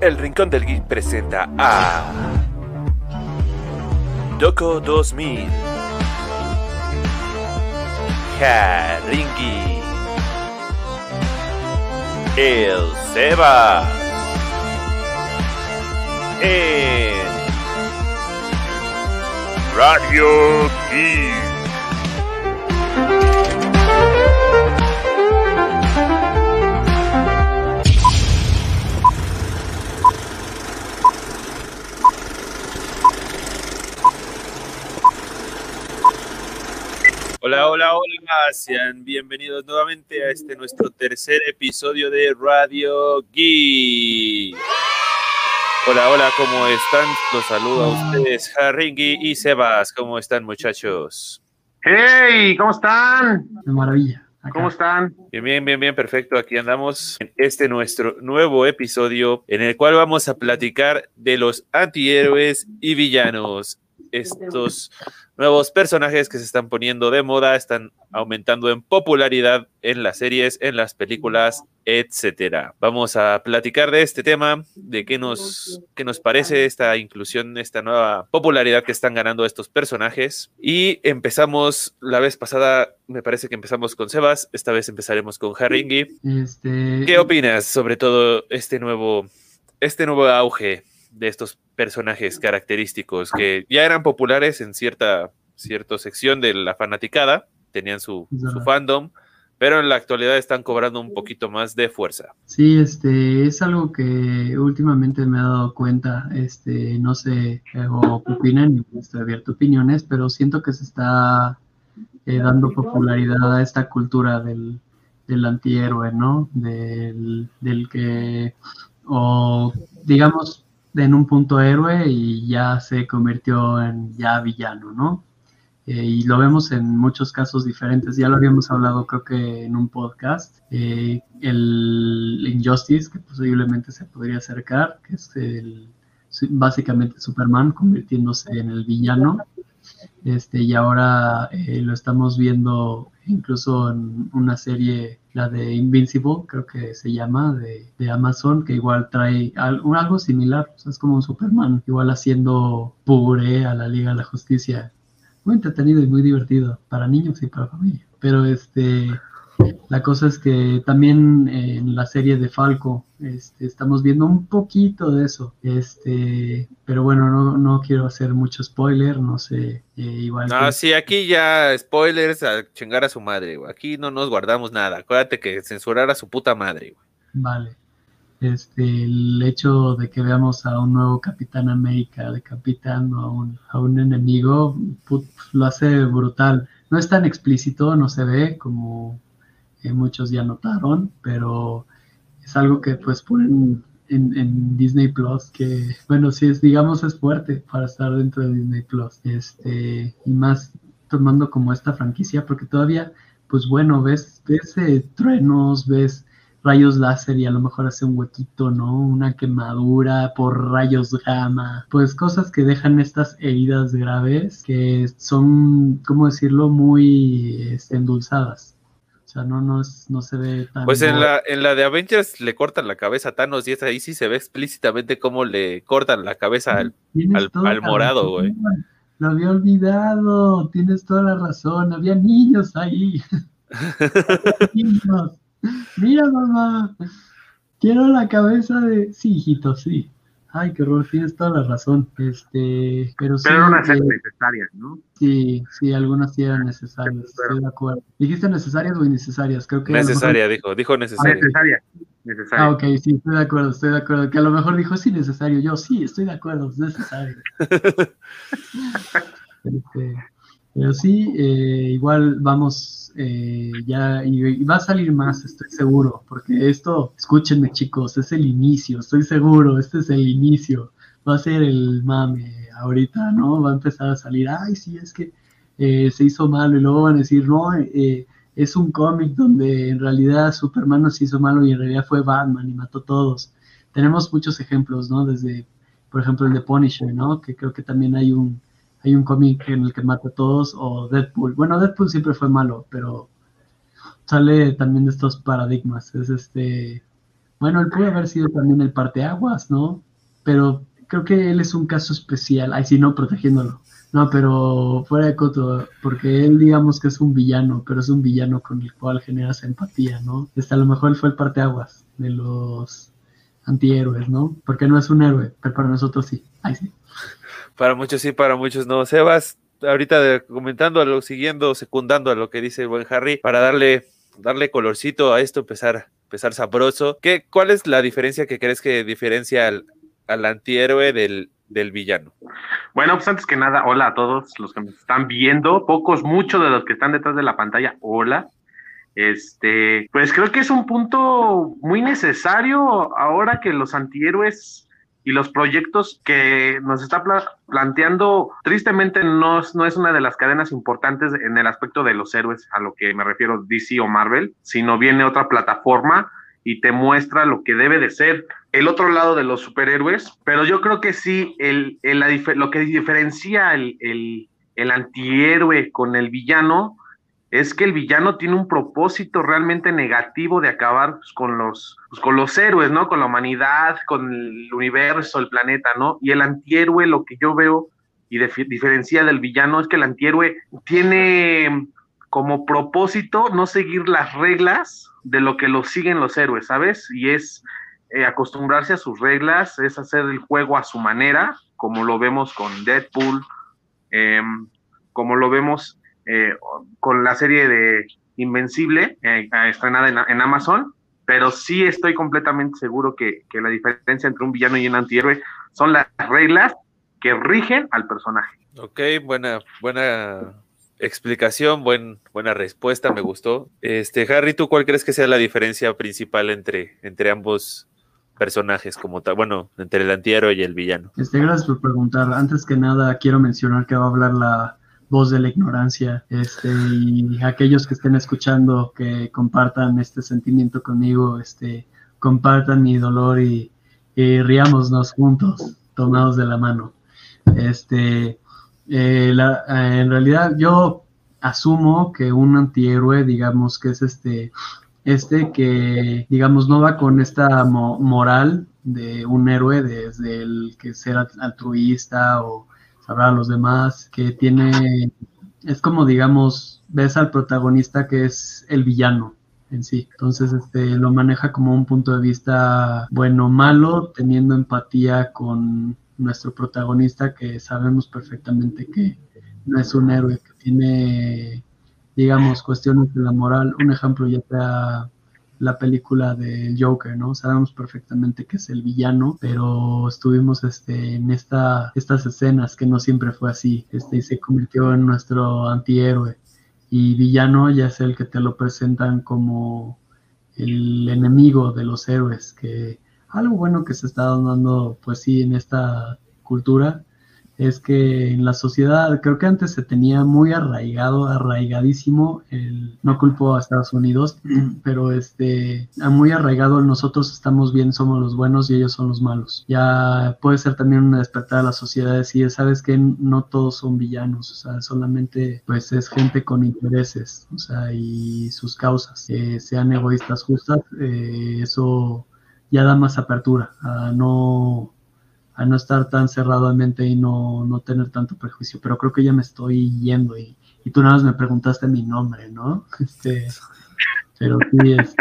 El Rincón del Geek presenta a Doco 2000 Haringi El Seba. En Radio Geek Hola, hola, hola, sean bienvenidos nuevamente a este nuestro tercer episodio de Radio Geek. Hola, hola, ¿cómo están? Los saludo a ustedes, Haringi y Sebas. ¿Cómo están, muchachos? ¡Hey! ¿Cómo están? De maravilla. Acá. ¿Cómo están? Bien, bien, bien, bien, perfecto. Aquí andamos en este nuestro nuevo episodio en el cual vamos a platicar de los antihéroes y villanos. Estos nuevos personajes que se están poniendo de moda, están aumentando en popularidad en las series, en las películas, etcétera. Vamos a platicar de este tema, de qué nos, qué nos parece esta inclusión, esta nueva popularidad que están ganando estos personajes. Y empezamos la vez pasada, me parece que empezamos con Sebas, esta vez empezaremos con Haringi. Este, ¿Qué opinas sobre todo este nuevo, este nuevo auge de estos personajes característicos que ya eran populares en cierta, cierta sección de la fanaticada, tenían su, su fandom, pero en la actualidad están cobrando un poquito más de fuerza. Sí, este, es algo que últimamente me he dado cuenta, este, no sé, eh, o opinan, y estoy abierto a opiniones, pero siento que se está eh, dando popularidad a esta cultura del, del antihéroe, ¿no? Del, del que, o digamos, en un punto héroe y ya se convirtió en ya villano, ¿no? Eh, y lo vemos en muchos casos diferentes. Ya lo habíamos hablado, creo que en un podcast. Eh, el Injustice, que posiblemente se podría acercar, que es el, básicamente Superman convirtiéndose en el villano. Este, y ahora eh, lo estamos viendo incluso en una serie, la de Invincible, creo que se llama, de, de Amazon, que igual trae algo, similar, o sea, es como un Superman, igual haciendo puré a la Liga de la Justicia. Muy entretenido y muy divertido para niños y para familia. Pero este, la cosa es que también en la serie de Falco este, estamos viendo un poquito de eso. Este, pero bueno, no, no quiero hacer mucho spoiler, no sé. Eh, igual no, que... sí, aquí ya spoilers a chingar a su madre, güey. Aquí no nos guardamos nada. Acuérdate que censurar a su puta madre, güey. Vale. Este, el hecho de que veamos a un nuevo Capitán América decapitando a un, a un enemigo put, lo hace brutal. No es tan explícito, no se ve como muchos ya notaron, pero es algo que pues ponen en, en, Disney Plus, que bueno, sí es, digamos, es fuerte para estar dentro de Disney Plus, este, y más tomando como esta franquicia, porque todavía, pues bueno, ves, ves eh, truenos, ves rayos láser y a lo mejor hace un huequito, ¿no? Una quemadura por rayos gamma, pues cosas que dejan estas heridas graves que son, ¿cómo decirlo?, muy este, endulzadas. O sea, no, no, es, no se ve tan... Pues en la, en la de Avengers le cortan la cabeza a Thanos y es ahí sí se ve explícitamente cómo le cortan la cabeza al, al, al morado, güey. Lo había olvidado, tienes toda la razón, había niños ahí. niños. Mira, mamá, quiero la cabeza de... Sí, hijito, sí. Ay, qué horror, tienes toda la razón. Este, pero sí. Pero eran unas eh, necesarias, ¿no? Sí, sí, algunas sí eran necesarias, estoy de acuerdo. ¿Dijiste necesarias o innecesarias? Creo que necesaria, mejor... dijo, dijo necesaria. Necesaria, necesaria. Ah, ok, sí, estoy de acuerdo, estoy de acuerdo. Que a lo mejor dijo sí, necesario. Yo, sí, estoy de acuerdo, es necesario. este, pero sí, eh, igual vamos eh, ya, y, va a salir más, estoy seguro, porque esto, escúchenme chicos, es el inicio, estoy seguro, este es el inicio, va a ser el mame ahorita, ¿no? Va a empezar a salir, ay, sí, es que eh, se hizo malo, y luego van a decir, no, eh, es un cómic donde en realidad Superman no se hizo malo y en realidad fue Batman y mató a todos. Tenemos muchos ejemplos, ¿no? Desde, por ejemplo, el de Punisher, ¿no? Que creo que también hay un hay un cómic en el que mata a todos, o Deadpool. Bueno, Deadpool siempre fue malo, pero sale también de estos paradigmas. Es este bueno, él pudo haber sido también el parteaguas, ¿no? Pero creo que él es un caso especial, ay, sí, no, protegiéndolo. No, pero fuera de coto, porque él digamos que es un villano, pero es un villano con el cual generas empatía, ¿no? Este, a lo mejor él fue el parteaguas de los antihéroes, ¿no? Porque no es un héroe, pero para nosotros sí. Ay, sí. Para muchos sí, para muchos no. Sebas, ahorita comentando, a lo, siguiendo, secundando a lo que dice el buen Harry, para darle, darle colorcito a esto, empezar, empezar sabroso. ¿Qué, ¿Cuál es la diferencia que crees que diferencia al, al antihéroe del, del villano? Bueno, pues antes que nada, hola a todos los que me están viendo, pocos, muchos de los que están detrás de la pantalla, hola. Este, pues creo que es un punto muy necesario ahora que los antihéroes y los proyectos que nos está planteando, tristemente no, no es una de las cadenas importantes en el aspecto de los héroes, a lo que me refiero DC o Marvel, sino viene otra plataforma y te muestra lo que debe de ser el otro lado de los superhéroes, pero yo creo que sí, el, lo que diferencia el, el, antihéroe con el villano es que el villano tiene un propósito realmente negativo de acabar pues, con, los, pues, con los héroes, ¿no? Con la humanidad, con el universo, el planeta, ¿no? Y el antihéroe, lo que yo veo y diferencia del villano es que el antihéroe tiene como propósito no seguir las reglas de lo que lo siguen los héroes, ¿sabes? Y es eh, acostumbrarse a sus reglas, es hacer el juego a su manera, como lo vemos con Deadpool, em, como lo vemos eh, con la serie de Invencible, eh, estrenada en, Amazon, pero sí estoy completamente seguro que, que la diferencia entre un villano y un antihéroe son las reglas que rigen al personaje. Ok, buena, buena explicación, buen, buena respuesta, me gustó. Este, Harry, ¿tú cuál crees que sea la diferencia principal entre, entre ambos personajes como tal? Bueno, entre el antihéroe y el villano. Este, gracias por preguntar. Antes que nada, quiero mencionar que va a hablar la voz de la ignorancia. Este, y aquellos que estén escuchando, que compartan este sentimiento conmigo, este, compartan mi dolor y, y riámonos juntos, tomados de la mano. Este, eh, eh, en realidad yo asumo que un antihéroe, digamos que es este, este que, digamos, no va con esta moral de un héroe, desde el que ser altruista o saber a los demás, que tiene, es como, digamos, ves al protagonista que es el villano, en sí. Entonces, este, lo maneja como un punto de vista bueno malo, teniendo empatía con nuestro protagonista que sabemos perfectamente que no es un héroe, que tiene, digamos, cuestiones de la moral. Un ejemplo ya sea la película de Joker, ¿no? Sabemos perfectamente que es el villano, pero estuvimos este, en esta, estas escenas que no siempre fue así, este, y se convirtió en nuestro antihéroe. Y villano ya es el que te lo presentan como el enemigo de los héroes, que algo bueno que se está dando, pues sí, en esta cultura es que en la sociedad, creo que antes se tenía muy arraigado, arraigadísimo, el, no culpo a Estados Unidos, pero este, muy arraigado nosotros estamos bien, somos los buenos y ellos son los malos. Ya puede ser también una despertar a la sociedad, decir, sabes que no todos son villanos, o sea, solamente pues es gente con intereses, o sea, y sus causas, eh, sean egoístas justas, eh, eso ya da más apertura a no, a no estar tan cerrado de mente y no, no tener tanto prejuicio. Pero creo que ya me estoy yendo y, y tú nada más me preguntaste mi nombre, ¿no? Este, pero sí, es,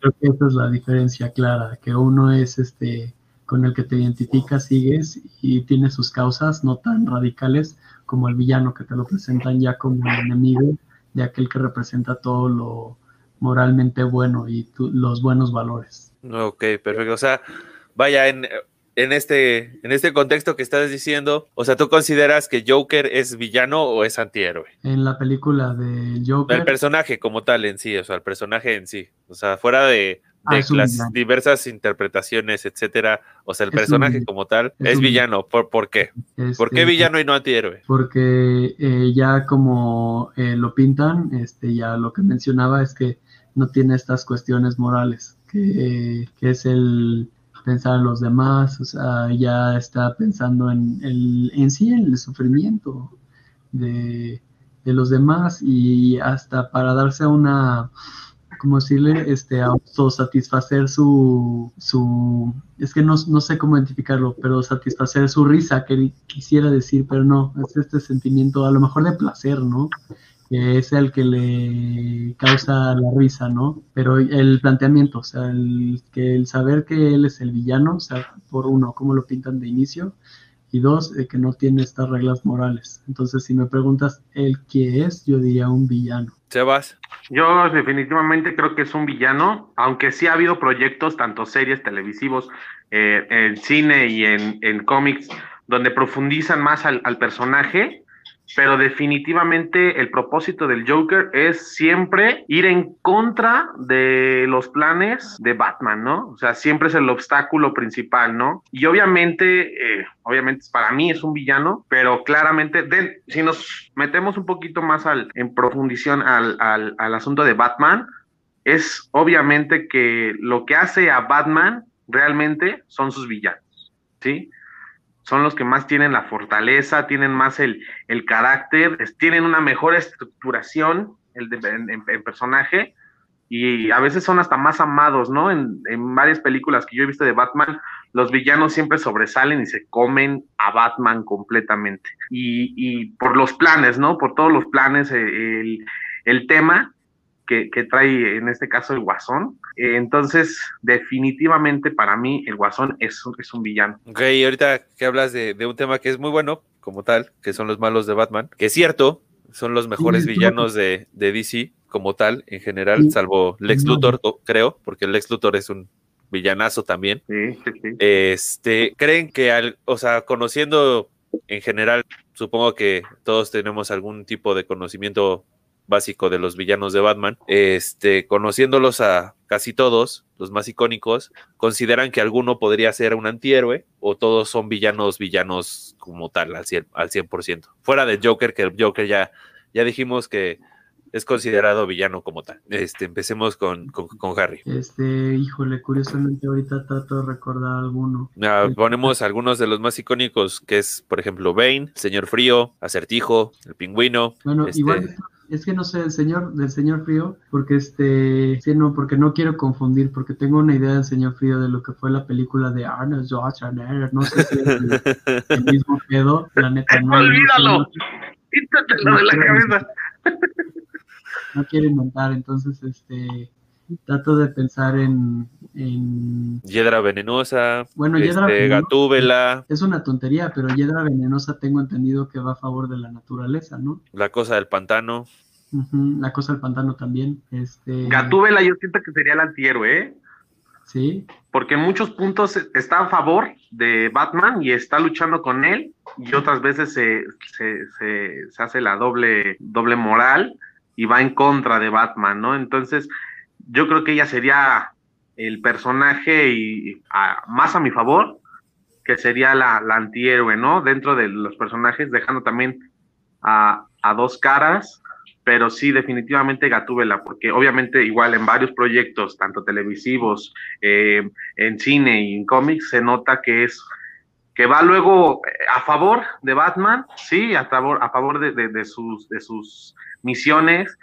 creo que esa es la diferencia clara, que uno es este con el que te identificas, sigues y tiene sus causas no tan radicales como el villano que te lo presentan ya como el enemigo de aquel que representa todo lo moralmente bueno y los buenos valores. Ok, perfecto. O sea, vaya, en, en, este, en este contexto que estás diciendo, o sea, ¿tú consideras que Joker es villano o es antihéroe? En la película de Joker. El personaje como tal en sí, o sea, el personaje en sí. O sea, fuera de, ah, las diversas interpretaciones, etcétera. O sea, el personaje como tal es, villano. ¿Por, ¿Por, qué? ¿Por qué villano y no antihéroe? Porque eh, ya como eh, lo pintan, este, ya lo que mencionaba es que no tiene estas cuestiones morales que, es el pensar en los demás, o sea, ya está pensando en, el, en sí, en el sufrimiento de, los demás y hasta para darse una, como decirle, este, autosatisfacer su, su, es que no, no sé cómo identificarlo, pero satisfacer su risa, que quisiera decir, pero no, es este sentimiento a lo mejor de placer, ¿no? Que es el que le causa la risa, ¿no? Pero el planteamiento, o sea, el, que el saber que él es el villano, o sea, por uno, cómo lo pintan de inicio, y dos, eh, que no tiene estas reglas morales. Entonces, si me preguntas el qué es, yo diría un villano. Sebas. Yo definitivamente creo que es un villano, aunque sí ha habido proyectos, tanto series, televisivos, eh, en cine y en, en cómics, donde profundizan más al, al personaje pero definitivamente el propósito del Joker es siempre ir en contra de los planes de Batman, ¿no? O sea, siempre es el obstáculo principal, ¿no? Y obviamente, eh, obviamente para mí es un villano, pero claramente, si nos metemos un poquito más en profundición al, al, al asunto de Batman, es obviamente que lo que hace a Batman realmente son sus villanos, ¿sí? Son los que más tienen la fortaleza, tienen más el, el carácter, tienen una mejor estructuración el en, personaje y a veces son hasta más amados, ¿no? En, en, varias películas que yo he visto de Batman, los villanos siempre sobresalen y se comen a Batman completamente. Y, y por los planes, ¿no? Por todos los planes, eh, el, el tema que, que, trae en este caso el Guasón. Eh, entonces, definitivamente para mí el Guasón es, es un villano. Ok, y ahorita que hablas de, de, un tema que es muy bueno, como tal, que son los malos de Batman, que es cierto, son los mejores sí, villanos de, de, DC como tal, en general, sí. salvo Lex Luthor, creo, porque Lex Luthor es un villanazo también. Sí, este, creen que, al, o sea, conociendo en general, supongo que todos tenemos algún tipo de conocimiento básico de los villanos de Batman, este, conociéndolos a casi todos, los más icónicos, consideran que alguno podría ser un antihéroe o todos son villanos, villanos como tal, al 100%. Al 100%. Fuera de Joker, que el Joker ya, ya dijimos que es considerado villano como tal. Este, empecemos con, con, con, Harry. Este, híjole, curiosamente ahorita trato de recordar alguno. Ah, ponemos algunos de los más icónicos, que es, por ejemplo, Bane, Señor Frío, Acertijo, el Pingüino. Bueno, este... igual es que no sé, el señor, del señor frío, porque este, sí, no, porque no quiero confundir, porque tengo una idea del señor frío de lo que fue la película de Arnold Schwarzenegger, no sé si es el, el mismo pedo, la neta no. Olvídalo, quítatelo de la cabeza. No quiero inventar, entonces, este, trato de pensar en, en... Hiedra venenosa, bueno, este, venenosa, gatúbela. Es una tontería, pero hiedra venenosa tengo entendido que va a favor de la naturaleza, ¿no? La cosa del pantano. Uh -huh, la cosa del pantano también. Este... Gatúbela yo siento que sería el antihéroe, ¿eh? Sí. Porque en muchos puntos está a favor de Batman y está luchando con él, y otras veces se, se, se, se hace la doble, doble moral y va en contra de Batman, ¿no? Entonces, yo creo que ella sería el personaje y más a mi favor, que sería la, la, antihéroe, ¿no? Dentro de los personajes, dejando también a, a dos caras, pero sí, definitivamente Gatúbela, porque obviamente igual en varios proyectos, tanto televisivos, eh, en cine y en cómics, se nota que es que va luego a favor de Batman, sí, a favor, a favor de, de sus, de sus misiones,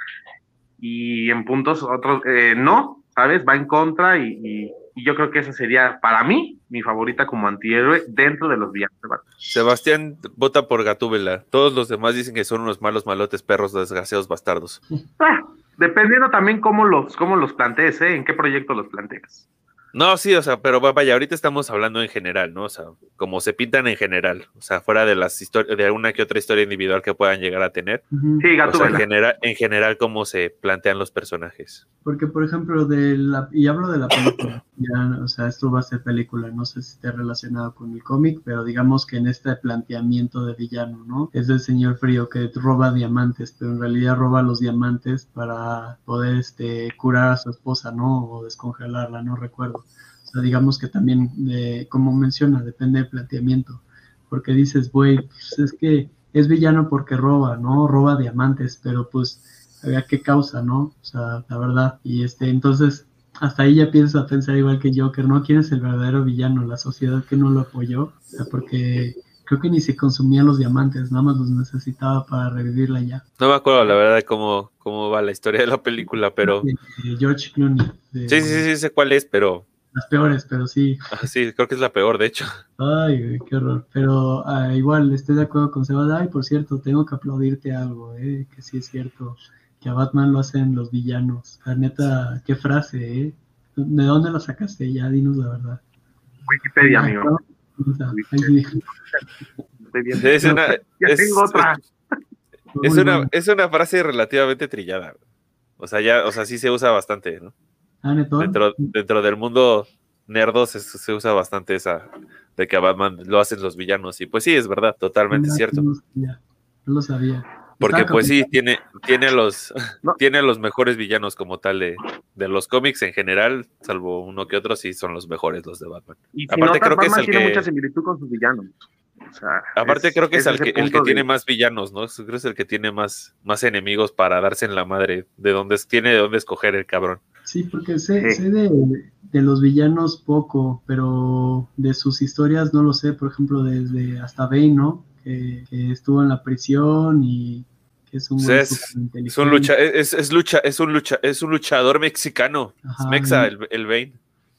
y en puntos otros eh, no, ¿sabes? Va en contra y, y, y, yo creo que esa sería para mí mi favorita como antihéroe dentro de los villanos. Sebastián vota por Gatúbela. Todos los demás dicen que son unos malos malotes perros desgraciados bastardos. Ah, dependiendo también cómo los, cómo los plantees, ¿eh? En qué proyecto los planteas. No, sí, o sea, pero vaya, ahorita estamos hablando en general, ¿no? O sea, como se pintan en general, o sea, fuera de las historias, de alguna que otra historia individual que puedan llegar a tener. Sí, gato. O sea, en general, en general, cómo se plantean los personajes. Porque, por ejemplo, de la, y hablo de la película, ya, o sea, esto va a ser película, no sé si esté relacionado con el cómic, pero digamos que en este planteamiento de villano, ¿no? Es el señor frío que roba diamantes, pero en realidad roba los diamantes para poder, este, curar a su esposa, ¿no? O descongelarla, no recuerdo. O sea, digamos que también, eh, como menciona, depende del planteamiento. Porque dices, güey, pues es que es villano porque roba, ¿no? Roba diamantes, pero pues, ¿a qué causa, no? O sea, la verdad. Y este, entonces, hasta ahí ya pienso a pensar igual que Joker, ¿no? ¿Quién es el verdadero villano? ¿La sociedad que no lo apoyó? O sea, porque creo que ni se consumían los diamantes, nada más los necesitaba para revivirla ya. No me acuerdo la verdad de cómo, cómo va la historia de la película, pero... De George Clooney. de- Sí, sí, sí, sé cuál es, pero... Las peores, pero sí. ah, Sí, creo que es la peor, de hecho. Ay, güey, qué horror. Pero ah, igual estoy de acuerdo con Sebas. Ay, por cierto, tengo que aplaudirte algo, eh, que sí es cierto. Que a Batman lo hacen los villanos. La neta, qué frase, ¿eh? ¿De dónde la sacaste? Ya, dinos la verdad. Wikipedia, amigo. Ay. Es una, es- tengo otra. es Muy una, es una frase relativamente trillada. O sea, ya, o sea, sí se usa bastante, ¿no? Ah. Dentro, dentro del mundo nerdo se, se usa bastante esa de que a Batman lo hacen los villanos. Y pues sí, es verdad, totalmente cierto. No lo sabía. No lo sabía. Porque Estaba pues sí, tiene, tiene a los, No. tiene los mejores villanos como tal de, de los cómics en general, salvo uno que otro, sí son los mejores los de Batman. Y si Aparte, notas, creo que es el tiene que- mucha similitud con sus villanos. O sea, Aparte creo que es, el que, el que punto de- tiene más villanos, ¿no? Creo que es el que tiene más, más enemigos para darse en la madre, de donde es- tiene de dónde escoger el cabrón. Sí, porque sé, Sí. sé de, de los villanos poco, pero de sus historias no lo sé. Por ejemplo, desde hasta Bane, ¿no? Que, que estuvo en la prisión y que es un Sí, es-. Es un lucha, es, es lucha, es un lucha, es un luchador mexicano. Es Mexa, el, el Bane.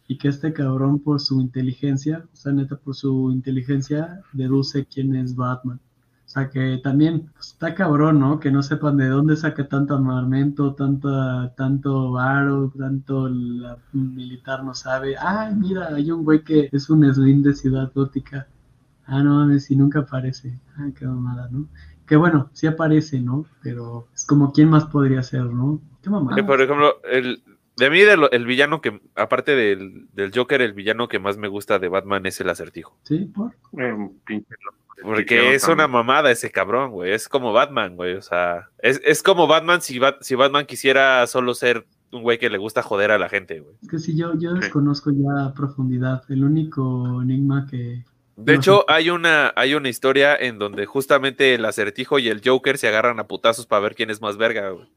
y que este cabrón por su inteligencia, o sea, neta por su inteligencia, deduce quién es Batman. O sea, que también pues, está cabrón, ¿no? Que no sepan de dónde saca tanto armamento, tanta, tanto varo, tanto la militar no sabe. Ay, mira, hay un güey que es un slim de Ciudad Gótica. Ah, no mames, y nunca aparece. Ay, qué mamada, ¿no? Que bueno, sí aparece, ¿no? Pero es como quién más podría ser, ¿no? Qué mamada. Eh, por ejemplo, el, de mí, de lo- el villano que, aparte del, del Joker, el villano que más me gusta de Batman es el acertijo. Sí, por. Eh, un pinche loco. Porque es una mamada ese cabrón, güey. Es como Batman, güey. O sea, es, es como Batman si, Bat- si Batman quisiera solo ser un güey que le gusta joder a la gente, güey. Es que sí, yo, yo desconozco ya a profundidad. El único enigma que. De No hecho, sé. hay una, hay una historia en donde justamente el acertijo y el Joker se agarran a putazos para ver quién es más verga, güey.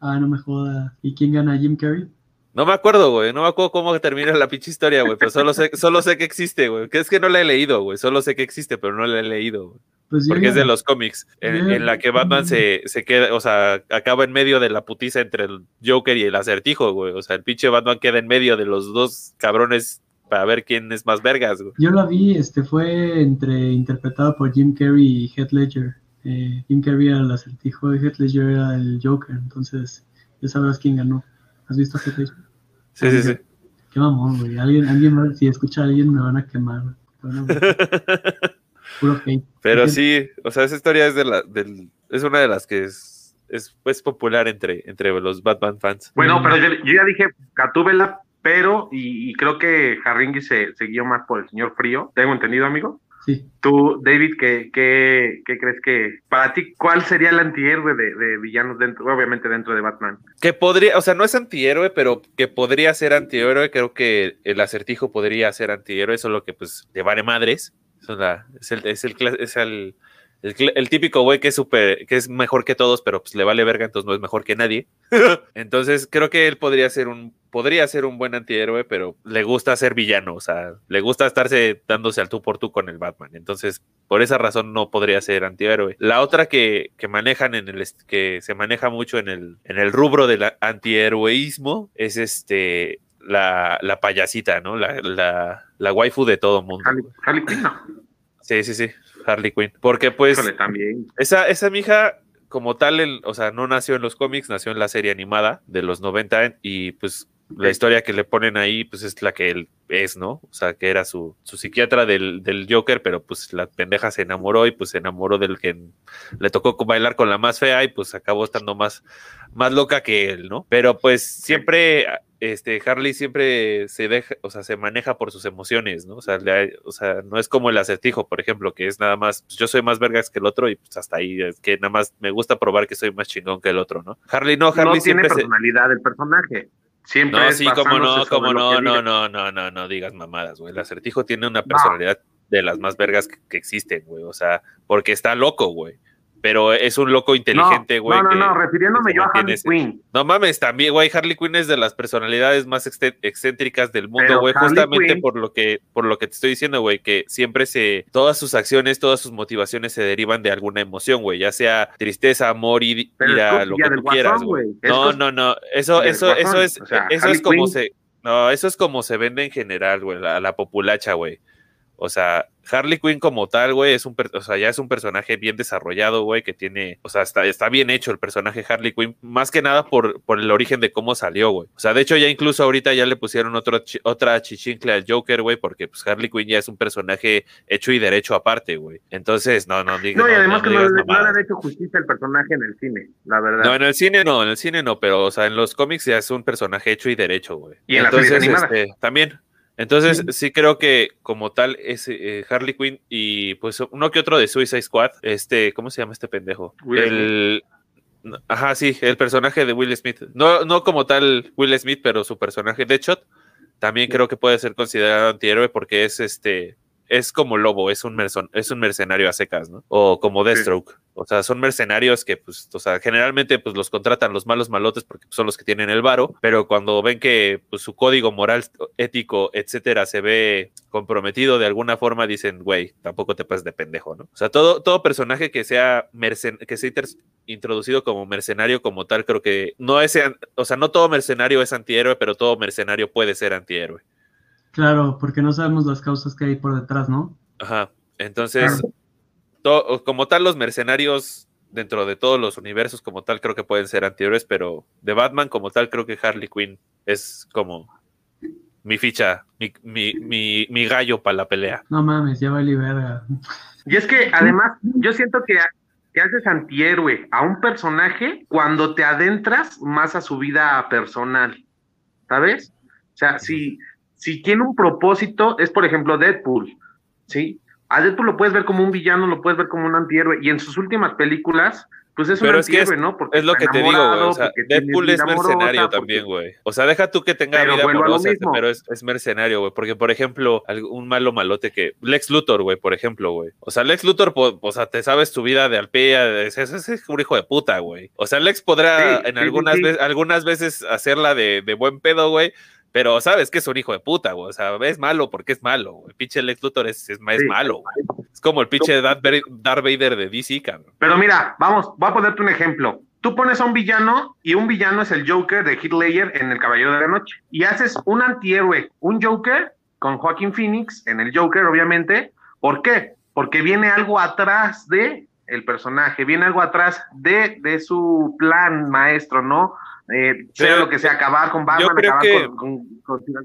Ah, no me joda. ¿Y quién gana? ¿Jim Carrey? No me acuerdo, güey. No me acuerdo cómo termina la pinche historia, güey. Pero solo sé, solo sé que existe, güey. Que es que no la he leído, güey. Solo sé que existe, pero no la he leído, güey. Pues Porque es de los cómics. En la que Batman se, se queda, o sea, acaba en medio de la putiza entre el Joker y el acertijo, güey. O sea, el pinche Batman queda en medio de los dos cabrones para ver quién es más vergas, güey. Yo la vi, este fue entre interpretado por Jim Carrey y Heath Ledger. Eh, Jim Carrey era el acertijo y Heath Ledger era el Joker. Entonces, ya sabrás quién ganó. ¿Has visto Heath Ledger? Sí, sí, sí. Qué mamón, güey. Alguien, alguien va- si escucha a alguien me van a quemar. Bueno, puro hate. Pero sí, o sea, esa historia es de la, del, es una de las que es, es, es popular entre, entre los Batman fans. Bueno, pero yo, yo ya dije Gatúbela, pero, y, y creo que Harringui se, se guió más por el señor Frío. ¿Tengo entendido, amigo? Sí. Tú, David, ¿qué, qué, qué crees que, para ti, cuál sería el antihéroe de, de villanos dentro, obviamente dentro de Batman? Que podría, o sea, no es antihéroe, pero que podría ser antihéroe. Creo que el acertijo podría ser antihéroe, solo que pues le vale madres. Eso es, la- es el, es el, cla- es el, el típico güey que es super, que es mejor que todos, pero pues le vale verga, entonces no es mejor que nadie. entonces creo que él podría ser un, podría ser un buen antihéroe, pero le gusta ser villano, o sea, le gusta estarse dándose al tú por tú con el Batman. Entonces, por esa razón no podría ser antihéroe. La otra que, que manejan en el que se maneja mucho en el, en el rubro del a- antiheroísmo es este la, la payasita, ¿no? La, la, la waifu de todo mundo. Harley, Harley Quinn, no. Sí, sí, sí. Harley Quinn. Porque pues Híjole, también. esa, esa mija, como tal, el- o sea, no nació en los cómics, nació en la serie animada de los 90 y pues la historia que le ponen ahí, pues es la que él es, ¿no? O sea, que era su, su psiquiatra del, del Joker, pero pues la pendeja se enamoró y pues se enamoró del que le tocó bailar con la más fea y pues acabó estando más, más loca que él, ¿no? Pero pues siempre, este, Harley siempre se deja, o sea, se maneja por sus emociones, ¿no? O sea, le- o sea, no es como el acertijo, por ejemplo, que es nada más, pues, yo soy más vergas que el otro y pues hasta ahí, es que nada más me gusta probar que soy más chingón que el otro, ¿no? Harley no, Harley No tiene siempre se... personalidad el personaje. Siempre No, es sí, como no, como no, no, no, no, no, no digas mamadas, güey. El acertijo tiene una personalidad de las más vergas que, que existen, güey. O sea, porque está loco, güey. Pero es un loco inteligente, güey. No, no, no, refiriéndome yo a Harley Quinn. No mames, también, güey, Harley Quinn es de las personalidades más excéntricas del mundo, güey, justamente por lo que por lo que te estoy diciendo, güey, que siempre se todas sus acciones, todas sus motivaciones se derivan de alguna emoción, güey, ya sea tristeza, amor, y lo que tú quieras, güey. No, no, no, eso eso eso es eso es como se no, eso es como se vende en general, güey, la, la populacha, güey. O sea, Harley Quinn como tal, güey, es un, o sea, ya es un personaje bien desarrollado, güey, que tiene, o sea, está, está bien hecho el personaje Harley Quinn, más que nada por, por el origen de cómo salió, güey. O sea, de hecho ya incluso ahorita ya le pusieron otro, otra chichincle al Joker, güey, porque pues Harley Quinn ya es un personaje hecho y derecho aparte, güey. Entonces, no, no digas. No, y además que no, le han hecho justicia al personaje en el cine, la verdad. No, en el cine no, en el cine no, pero, o sea, en los cómics ya es un personaje hecho y derecho, güey. Y en Entonces, la este, también. Entonces, sí. creo que como tal es eh, Harley Quinn y pues uno que otro de Suicide Squad, este, ¿cómo se llama este pendejo? el Ajá, sí, el personaje de Will Smith. No, no como tal Will Smith, pero su personaje Deadshot también creo que puede ser considerado antihéroe porque es este es como Lobo, es un, es un mercenario a secas, ¿no? O como Deathstroke. O sea, son mercenarios que, pues, o sea, generalmente, pues, los contratan los malos malotes porque son los que tienen el varo, pero cuando ven que, pues, su código moral, ético, etcétera, se ve comprometido de alguna forma, dicen, güey, tampoco te pases de pendejo, ¿no? O sea, todo, todo personaje que sea, mercen que sea introducido como mercenario como tal, creo que no es, o sea, no todo mercenario es antihéroe, pero todo mercenario puede ser antihéroe. Claro, porque no sabemos las causas que hay por detrás, ¿no? Ajá. Entonces, como tal, los mercenarios dentro de todos los universos como tal creo que pueden ser anteriores, pero de Batman como tal creo que Harley Quinn es como mi ficha, mi, mi, mi, gallo para la pelea. No mames, ya vale verga. Y es que además yo siento que, que haces antihéroe a un personaje cuando te adentras más a su vida personal, ¿sabes? O sea, si si tiene un propósito, es por ejemplo Deadpool, ¿sí? A Deadpool lo puedes ver como un villano, lo puedes ver como un antihéroe, y en sus últimas películas, pues es un antihéroe, ¿no? Porque es lo que te digo, güey. O sea, Deadpool es mercenario también, güey. O sea, deja tú que tenga vida amorosa, pero es, es mercenario, güey. Porque, por ejemplo, un malo malote que. Lex Luthor, güey, por ejemplo, güey. O sea, Lex Luthor, o sea, te sabes tu vida de alpea, es, es, un hijo de puta, güey. O sea, Lex podrá en algunas, veces, algunas veces hacerla de, de buen pedo, güey pero sabes que es un hijo de puta, güey. O sea, es malo porque es malo. El pinche Lex Luthor es, es, malo, güey. Es como el pinche Darth Vader de DC, cabrón. Pero mira, vamos, voy a ponerte un ejemplo. Tú pones a un villano y un villano es el Joker de Ledger en El Caballero de la Noche. Y haces un antihéroe, un Joker con Joaquín Phoenix en el Joker, obviamente. ¿Por qué? Porque viene algo atrás de el personaje, viene algo atrás de, de su plan maestro, ¿no? Eh, sea lo que sea, acabar con Batman, acabar con,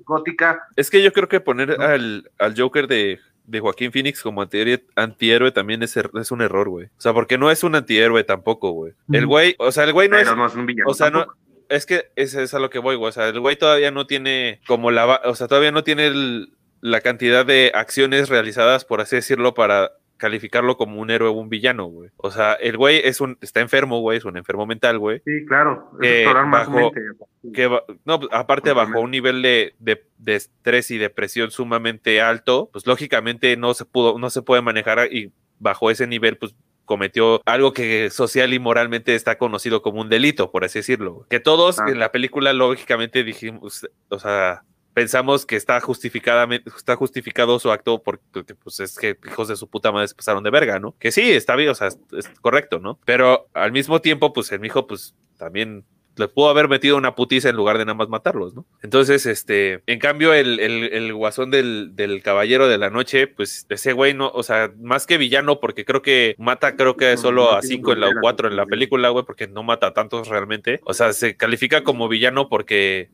Gótica. Es que yo creo que poner al, Joker de, Joaquín Phoenix como antihéroe también es, er, es un error, güey. O sea, porque no es un antihéroe tampoco, güey. El güey, o sea, el güey no, es, un villano. O sea, no, es que ese es a lo que voy, güey. O sea, el güey todavía no tiene como la, o sea, todavía no tiene la cantidad de acciones realizadas, por así decirlo, para calificarlo como un héroe o un villano, güey. O sea, el güey es un, está enfermo, güey, es un enfermo mental, güey. Sí, claro. Que bajo, que no, pues, aparte bajo un nivel de, de, de, estrés y depresión sumamente alto, pues lógicamente no se pudo, no se puede manejar y bajo ese nivel, pues cometió algo que social y moralmente está conocido como un delito, por así decirlo. Que todos ah. en la película lógicamente dijimos, o sea, pensamos que está justificadamente, está justificado su acto porque pues es que hijos de su puta madre se pasaron de verga, ¿no? Que sí, está bien, o sea, es, correcto, ¿no? Pero al mismo tiempo, pues el hijo, pues también le pudo haber metido una putiza en lugar de nada más matarlos, ¿no? Entonces, este, en cambio, el, el, guasón del, del, caballero de la noche, pues ese güey no, o sea, más que villano, porque creo que mata, creo que solo a cinco en la cuatro en la película, güey, porque no mata a tantos realmente. O sea, se califica como villano porque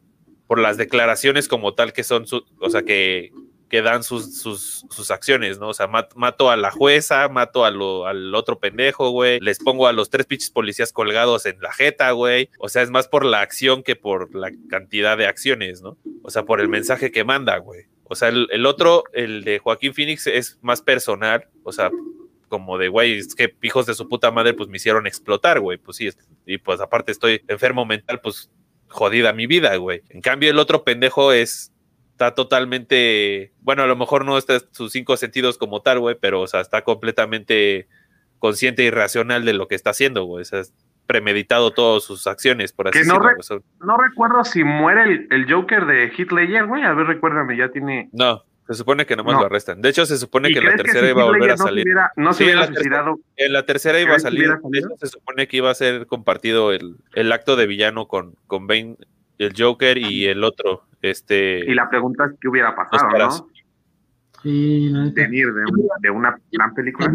por las declaraciones como tal que son, su, o sea, que, que dan sus, sus, sus, acciones, ¿no? O sea, mato a la jueza, mato a lo, al otro pendejo, güey, les pongo a los tres pinches policías colgados en la jeta, güey. O sea, es más por la acción que por la cantidad de acciones, ¿no? O sea, por el mensaje que manda, güey. O sea, el, el otro, el de Joaquín Phoenix, es más personal, o sea, como de, güey, es que hijos de su puta madre, pues me hicieron explotar, güey. Pues sí, y pues aparte estoy enfermo mental, pues jodida mi vida, güey. En cambio, el otro pendejo es, está totalmente, bueno, a lo mejor no está sus cinco sentidos como tal, güey, pero, o sea, está completamente consciente y racional de lo que está haciendo, güey. O sea, es premeditado todas sus acciones, por así no, decirlo. re-. Son- No recuerdo si muere el, el Joker de Ledger, güey. A ver, recuérdame, ya tiene. No, se supone que nomás No. lo arrestan. De hecho, se supone ¿Y que en la tercera si iba a volver a no salir. hubiera- No se Sí, en hubiera la tercera- suicidado. En la tercera iba a ¿Crees que salir. De hecho, se supone que iba a ser compartido el, el acto de villano con, con Bane, el Joker y el otro. Este. Y la pregunta es qué hubiera pasado. ¿no? Sí, neta. Venir de, un- de una gran película.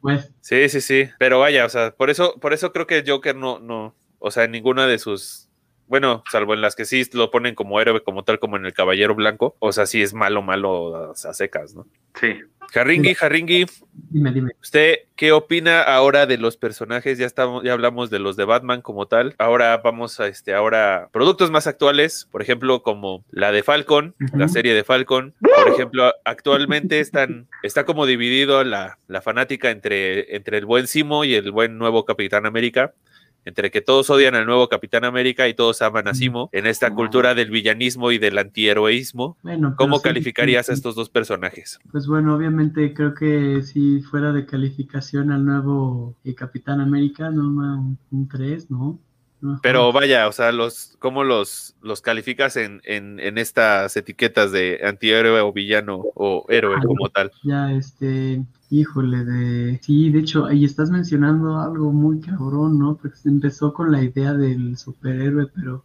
Pues, Sí, sí, sí. Pero vaya, o sea, por eso, por eso creo que el Joker no, no, o sea, en ninguna de sus, bueno, salvo en las que sí lo ponen como héroe, como tal, como en el Caballero Blanco, o sea, sí es malo, malo o sea, a secas, ¿no? Sí. Jarringui, Jarringui, dime, dime. ¿usted qué opina ahora de los personajes? Ya estamos, ya hablamos de los de Batman como tal. Ahora vamos a este, ahora productos más actuales, por ejemplo, como la de Falcon, la serie de Falcon. Por ejemplo, actualmente están, está como dividido la, la fanática entre, entre el buen Simo y el buen nuevo Capitán América. Entre que todos odian al nuevo Capitán América y todos aman a Simo, en esta cultura del villanismo y del antiheroísmo, Bueno, ¿cómo sí, calificarías a sí, estos dos personajes? Pues bueno, obviamente creo que si fuera de calificación al nuevo eh, Capitán América, no un, un 3, ¿no? Pero vaya, o sea, los, ¿cómo los, los calificas en, en, en estas etiquetas de antihéroe o villano o héroe como tal? Ya, este, híjole, de... Sí, de hecho, ahí estás mencionando algo muy cabrón, ¿no? Porque se empezó con la idea del superhéroe, pero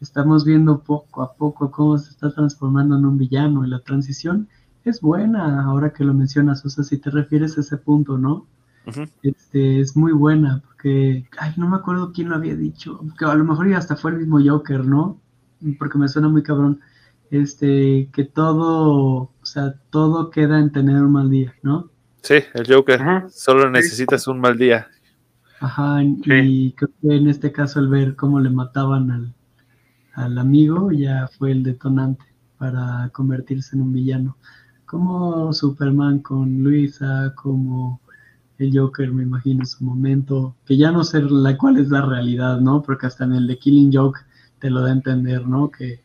estamos viendo poco a poco cómo se está transformando en un villano y la transición es buena ahora que lo mencionas, o sea, si te refieres a ese punto, ¿no? Este, es muy buena, porque, ay, no me acuerdo quién lo había dicho, que a lo mejor ya hasta fue el mismo Joker, ¿no? Porque me suena muy cabrón, este, que todo, o sea, todo queda en tener un mal día, ¿no? Sí, el Joker. Solo necesitas un mal día. Ajá, y creo que en este caso el ver cómo le mataban al, al amigo ya fue el detonante para convertirse en un villano. Como Superman con Luisa, como el Joker, me imagino, en su momento, que ya no sé la cuál es la realidad, ¿no? Porque hasta en el de Killing Joke te lo da a entender, ¿no? Que,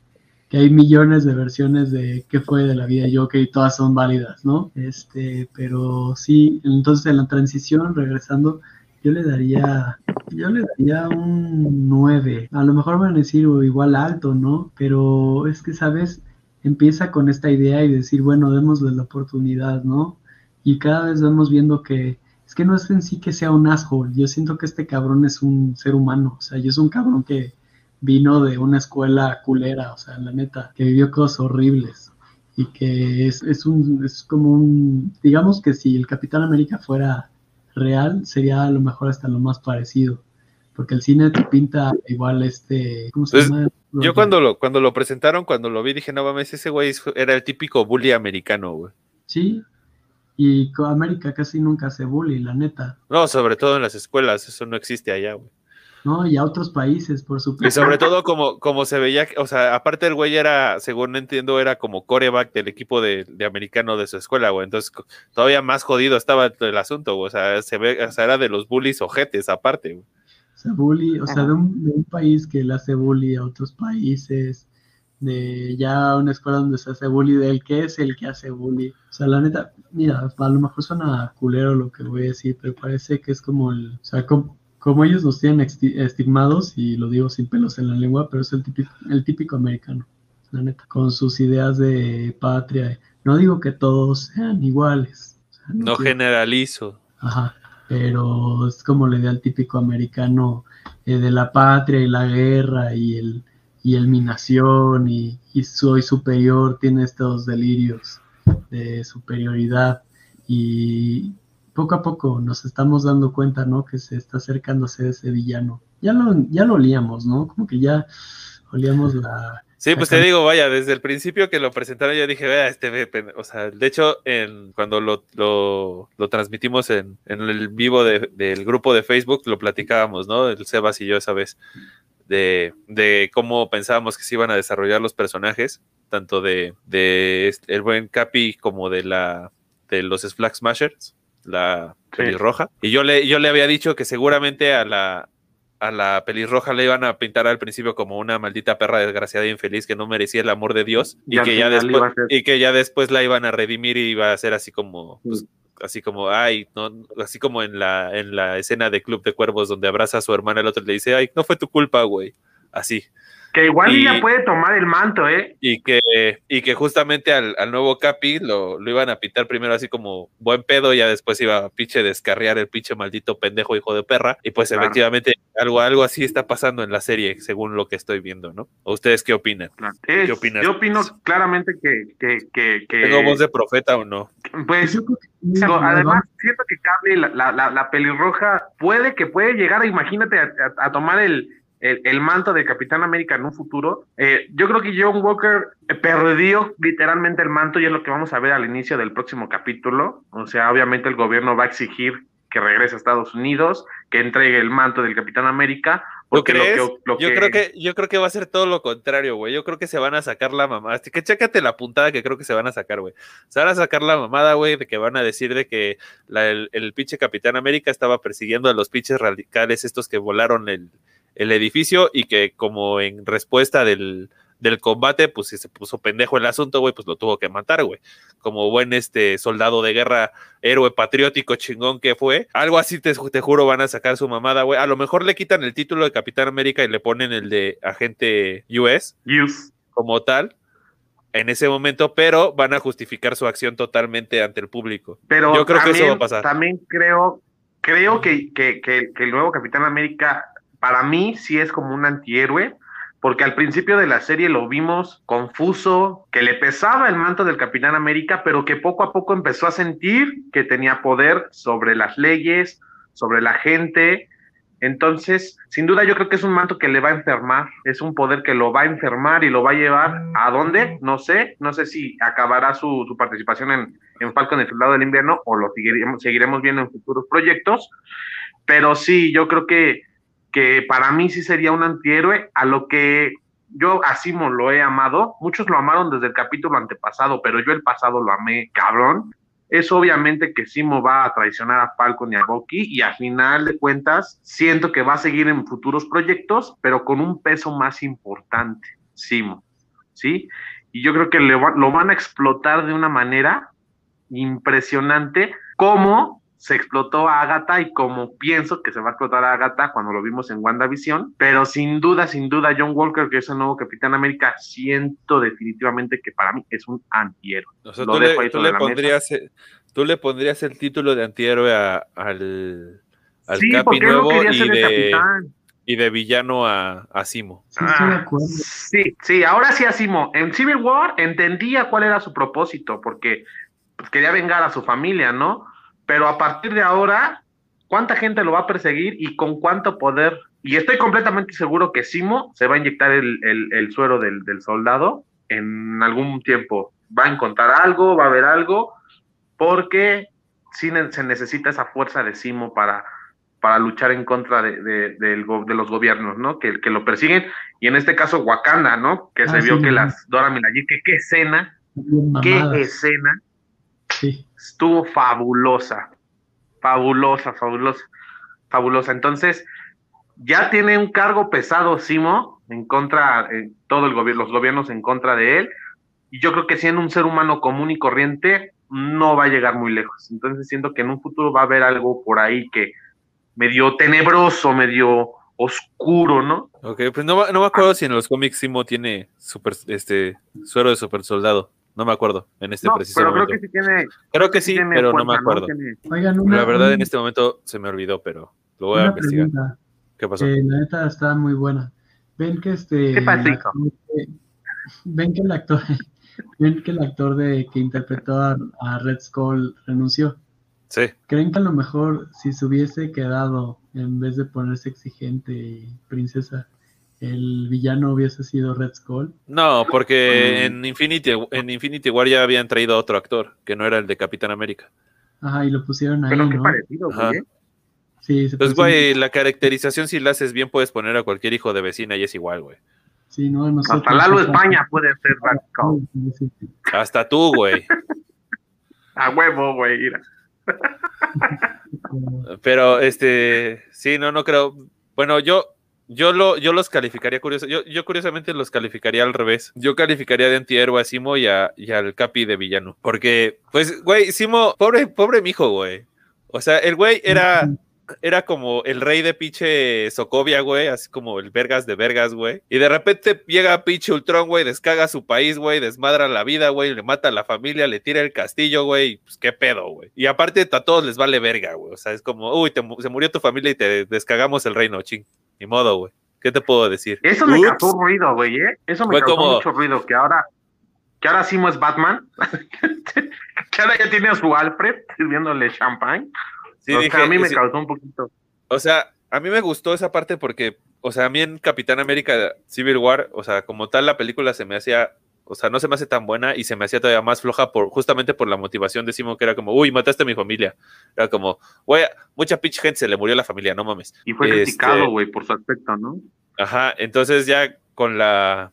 que hay millones de versiones de qué fue de la vida de Joker y todas son válidas, ¿no? Este, pero sí, entonces en la transición, regresando, yo le daría, yo le daría un 9. A lo mejor van a decir igual alto, ¿no? Pero es que, ¿sabes? Empieza con esta idea y decir, bueno, démosle la oportunidad, ¿no? Y cada vez vamos viendo que es que no es en sí que sea un asshole. Yo siento que este cabrón es un ser humano. O sea, yo es un cabrón que vino de una escuela culera, o sea, la neta, que vivió cosas horribles y que es, es un, es como un, digamos que si el Capitán América fuera real, sería a lo mejor hasta lo más parecido, porque el cine te pinta igual este, ¿cómo se Pues, llama? Yo cuando lo, cuando lo presentaron, cuando lo vi, dije, no mames, ese güey era el típico bully americano, güey. Sí, y con América casi nunca se bully, la neta, No, sobre todo en las escuelas, eso no existe allá, güey. ¿no? Y a otros países, por Y supuesto. sobre todo como, como se veía, o sea, aparte el güey era, según entiendo, era como coreback del equipo de, de americano de su escuela, güey. Entonces, todavía más jodido estaba el, asunto, güey. O sea, se ve, o sea, era de los bullies ojetes aparte, güey. se bully, o sea, de un, de un país que le hace bully a otros países, de ya una escuela donde se hace bully, del que es el que hace bully. O sea, la neta, mira, a lo mejor suena culero lo que voy a decir, pero parece que es como el, o sea, como, como ellos nos tienen esti- estigmados, y lo digo sin pelos en la lengua, pero es el típico, el típico americano, la neta, con sus ideas de patria. No digo que todos sean iguales. o sea, No generalizo. Ajá, pero es como la idea del típico americano eh, de la patria y la guerra y el y el mi nación y, y soy superior, tiene estos delirios de superioridad y poco a poco nos estamos dando cuenta, ¿no? Que se está acercándose ese villano. Ya lo, ya lo olíamos, ¿no? Como que ya olíamos la... Sí, pues te digo, vaya, desde el principio que lo presentaron, yo dije, vea, este, ve, pen-". o sea, de hecho, en, cuando lo, lo, lo transmitimos en, en el vivo de- del grupo de Facebook, lo platicábamos, ¿no? El Sebas y yo esa vez, de, de cómo pensábamos que se iban a desarrollar los personajes, tanto de, de este- el buen Capi como de la de los Flag Smashers, la Sí. pelirroja. Y yo le, yo le había dicho que seguramente a la, a la pelirroja le iban a pintar al principio como una maldita perra desgraciada e infeliz que no merecía el amor de Dios y, que ya después y que ya después la iban a redimir y iba a ser así como pues, así como, ay, no, así como en la, en la escena de Club de Cuervos donde abraza a su hermana, el otro le dice, ay, no fue tu culpa, güey. Así. Que igual Y- ella puede tomar el manto, ¿eh? Y que, y que justamente al, al nuevo Capi lo, lo iban a pitar primero así como buen pedo, y ya después iba a pinche descarriar el pinche maldito pendejo hijo de perra. Y pues Claro. efectivamente algo, algo así está pasando en la serie, según lo que estoy viendo, ¿no? ¿O ustedes qué opinan? Claro. Es- opinas? Yo opino claramente que, que, que, que- ¿Tengo voz de profeta o no? pues Yo la además, siento que Cable, la, la, la, la pelirroja, puede que puede llegar, a, imagínate, a, a- a tomar el, el, el manto de Capitán América en un futuro. Eh, yo creo que John Walker eh, perdió literalmente el manto y es lo que vamos a ver al inicio del próximo capítulo. O sea, obviamente el gobierno va a exigir que regrese a Estados Unidos, que entregue el manto del Capitán América. ¿Tú Porque lo que- lo yo creo que yo creo que va a ser todo lo contrario, güey. Yo creo que se van a sacar la mamada. Así que chécate la puntada que creo que se van a sacar, güey. Se van a sacar la mamada, güey, de que van a decir de que la- el, el pinche Capitán América estaba persiguiendo a los pinches radicales estos que volaron el, el edificio y que como en respuesta del, del combate, pues si se puso pendejo el asunto, güey, pues lo tuvo que matar, güey. Como buen este soldado de guerra, héroe patriótico chingón que fue. Algo así te, te juro van a sacar su mamada, güey. A lo mejor le quitan el título de Capitán América y le ponen el de agente US Use. como tal en ese momento, pero van a justificar su acción totalmente ante el público. Pero Yo creo que eso también- va a pasar. También creo, creo que, que, que, que el nuevo Capitán América, para mí, sí es como un antihéroe, porque al principio de la serie lo vimos confuso, que le pesaba el manto del Capitán América, pero que poco a poco empezó a sentir que tenía poder sobre las leyes, sobre la gente. Entonces, sin duda yo creo que es un manto que le va a enfermar, es un poder que lo va a enfermar y lo va a llevar a dónde, no sé, no sé si acabará su, participación en, en Falcon el Soldado del Invierno o lo seguiremos, seguiremos viendo en futuros proyectos, pero sí, yo creo que, que para mí sí sería un antihéroe, a lo que yo a Simo lo he amado, muchos lo amaron desde el capítulo antepasado, pero yo el pasado lo amé cabrón, es obviamente que Simo va a traicionar a Falcon y a Bucky y a final de cuentas siento que va a seguir en futuros proyectos, pero con un peso más importante, Simo, ¿sí? Y yo creo que lo van a explotar de una manera impresionante, como se explotó a Agatha y como pienso que se va a explotar a Agatha cuando lo vimos en WandaVision, pero sin duda, sin duda, John Walker, que es el nuevo Capitán América, siento definitivamente que para mí es un antihéroe. O sea, Lo tú, dejo le, tú pondrías, tú le pondrías el título de antihéroe a- al, al sí, Capi no nuevo y de, capitán. y de villano a, a Simo. Sí, Ah. Sí, sí, ahora sí, Asimo. En Civil War entendía cuál era su propósito, porque pues, quería vengar a su familia, ¿no? Pero a partir de ahora, ¿cuánta gente lo va a perseguir y con cuánto poder? Y estoy completamente seguro que Simo se va a inyectar el, el- el suero del, del soldado en algún tiempo. Va a encontrar algo, va a haber algo, porque sí se necesita esa fuerza de Simo para, para luchar en contra de, de- los gobiernos, ¿no? Que, que lo persiguen. Y en este caso, Wakanda, ¿no? Que se Ah, vio sí, que las Dora Milaje, que qué escena, qué escena, Sí. estuvo fabulosa, fabulosa, fabulosa, fabulosa. Entonces, ya tiene un cargo pesado Simo en contra, eh, todo el gobierno, los gobiernos en contra de él, y yo creo que siendo un ser humano común y corriente, no va a llegar muy lejos. Entonces siento que en un futuro va a haber algo por ahí que medio tenebroso, medio oscuro, ¿no? Ok, pues no, me- no me acuerdo si en los cómics Simo tiene super, este, suero de super soldado. No me acuerdo en este No, preciso pero creo momento. que sí tiene. Creo que sí, tiene pero no fuerza, me acuerdo. Tiene- Oigan, una, La verdad, en este momento se me olvidó, pero lo voy a investigar. pregunta. ¿Qué pasó? que la neta está muy buena. Ven que este. ¿Qué pasó, hijo? ven que el actor, ven que el actor de que interpretó a, a Red Skull renunció. Sí. ¿Creen que a lo mejor si se hubiese quedado en vez de ponerse exigente y princesa, el villano hubiese sido Red Skull? No, porque en Infinity, en Infinity War ya habían traído a otro actor, que no era el de Capitán América. Ajá, y lo pusieron ahí, Pero qué ¿no? parecido, Ajá. güey. ¿eh? Sí, se Pues, güey, la caracterización, si la haces bien, puedes poner a cualquier hijo de vecina y es igual, güey. Sí, no, nosotros- Hasta Lalo España puede ser. Sí, sí, sí. Hasta tú, güey. A huevo, güey. mira. Pero, este, sí, no, no creo. Bueno, yo, yo, lo, yo los calificaría curioso. Yo, yo curiosamente los calificaría al revés. Yo calificaría de antihéroe a Simo y, a, y al Capi de villano. Porque, pues, güey, Simo, pobre, pobre mijo, güey. O sea, el güey era era como el rey de pinche Socovia, güey, así como el vergas de vergas, güey. Y de repente llega pinche Ultron, güey, descaga su país, güey, desmadra la vida, güey, le mata a la familia, le tira el castillo, güey, pues qué pedo, güey. Y aparte a todos les vale verga, güey. O sea, es como, uy, se murió tu familia y te descagamos el reino, ching. Ni modo, güey. ¿Qué te puedo decir? Eso me causó ruido, güey, ¿eh? Eso me causó mucho ruido, que ahora, que ahora Simo es Batman, que ahora ya tiene a su Alfred sirviéndole champagne. Sí, a mí me causó un poquito. O sea, a mí me gustó esa parte porque, o sea, a mí en Capitán América Civil War, o sea, como tal la película se me hacía, o sea, no se me hace tan buena y se me hacía todavía más floja por justamente por la motivación de Simon que era como, uy, mataste a mi familia. Era como, güey, mucha pinche gente se le murió a la familia, no mames. Y fue criticado, este güey, por su aspecto, ¿no? Ajá, entonces ya con la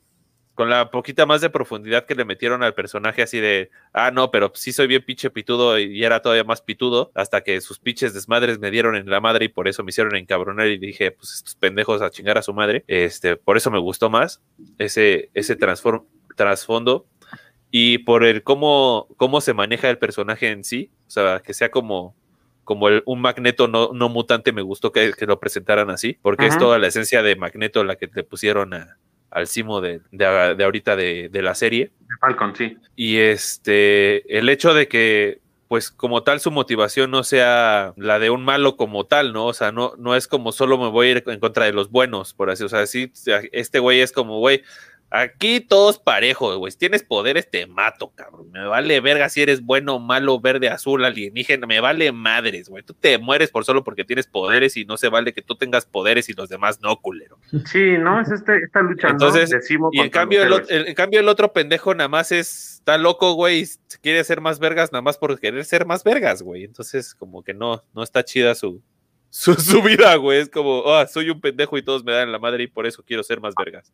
con la poquita más de profundidad que le metieron al personaje así de, ah, no, pero sí soy bien pinche pitudo y era todavía más pitudo, hasta que sus pinches desmadres me dieron en la madre y por eso me hicieron encabronar y dije, pues estos pendejos a chingar a su madre. Este, por eso me gustó más ese, ese trasfondo y por el cómo, cómo se maneja el personaje en sí, o sea, que sea como como un magneto no, no mutante, me gustó que, lo presentaran así, porque es toda la esencia de magneto la que le pusieron a, al Simo de, de, ahorita de, la serie. De Falcon, sí. Y este, el hecho de que, pues como tal, su motivación no sea la de un malo como tal, ¿no? O sea, no, no es como solo me voy a ir en contra de los buenos, por así, o sea, sí, este güey es como, güey, Aquí todos parejos, güey. Si tienes poderes, te mato, cabrón. Me vale verga si eres bueno, malo, verde, azul, alienígena. Me vale madres, güey. Tú te mueres por solo porque tienes poderes y no se vale que tú tengas poderes y los demás no, culero. Sí, ¿no? Es este, esta lucha, Entonces, y en cambio, el, en cambio, el otro pendejo nada más es, está loco, güey, y quiere ser más vergas nada más por querer ser más vergas, güey. Entonces, como que no, no está chida su, su, su vida, güey. Es como, ah, soy un pendejo y todos me dan la madre y por eso quiero ser más vergas.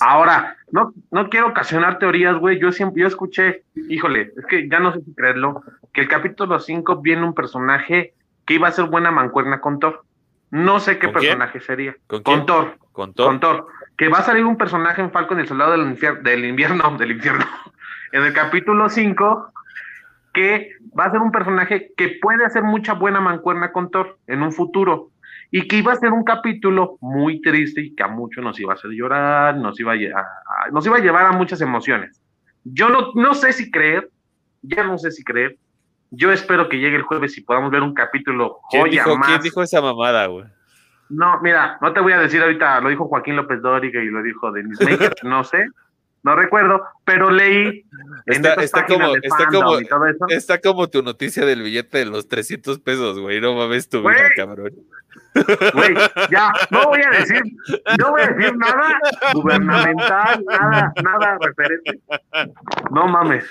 Ahora, no, no quiero ocasionar teorías, güey. Yo siempre, yo escuché, híjole, es que ya no sé si creerlo, que el capítulo 5 viene un personaje que iba a ser buena mancuerna con Thor. No sé qué personaje sería. ¿Con, Thor. ¿Con Thor. Que va a salir un personaje en Falcon el Soldado del, del Invierno, del Infierno, en el capítulo 5, que va a ser un personaje que puede hacer mucha buena mancuerna con Thor en un futuro y que iba a ser un capítulo muy triste y que a muchos nos iba a hacer llorar, nos iba a, nos iba a llevar a muchas emociones. Yo no, no sé si creer, ya no sé si creer. Yo espero que llegue el jueves y podamos ver un capítulo ¿Quién dijo, ¿Quién dijo esa mamada, güey? No, mira, no te voy a decir ahorita, lo dijo Joaquín López Dóriga y lo dijo Denis Maker, no sé, no recuerdo, pero leí. Está, está como, está, como, está como tu noticia del billete de los 300 pesos, güey. No mames tu vida, cabrón. Güey, ya, no voy a decir, no voy a decir nada gubernamental, nada, nada referente. No mames.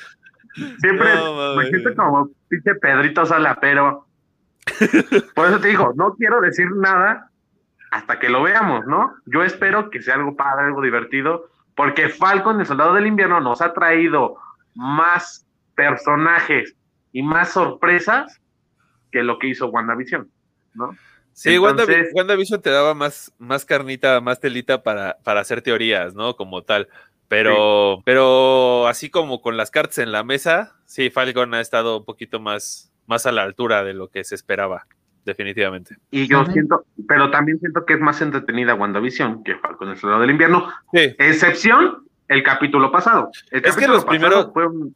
Siempre me siento como pinche Pedrito Sala, pero por eso te digo, no quiero decir nada hasta que lo veamos, ¿no? Yo espero que sea algo padre, algo divertido, porque Falcon, el Soldado del Invierno, nos ha traído más personajes y más sorpresas que lo que hizo WandaVision, ¿no? Sí, WandaVision te daba más, más carnita, más telita para, para hacer teorías, ¿no? Como tal. Pero, pero así como con las cartas en la mesa, sí, Falcon ha estado un poquito más, más a la altura de lo que se esperaba, definitivamente. Y yo siento, pero también siento que es más entretenida WandaVision que Falcon el Soldado del Invierno. Sí. Excepción el capítulo pasado. es que los primeros, fue un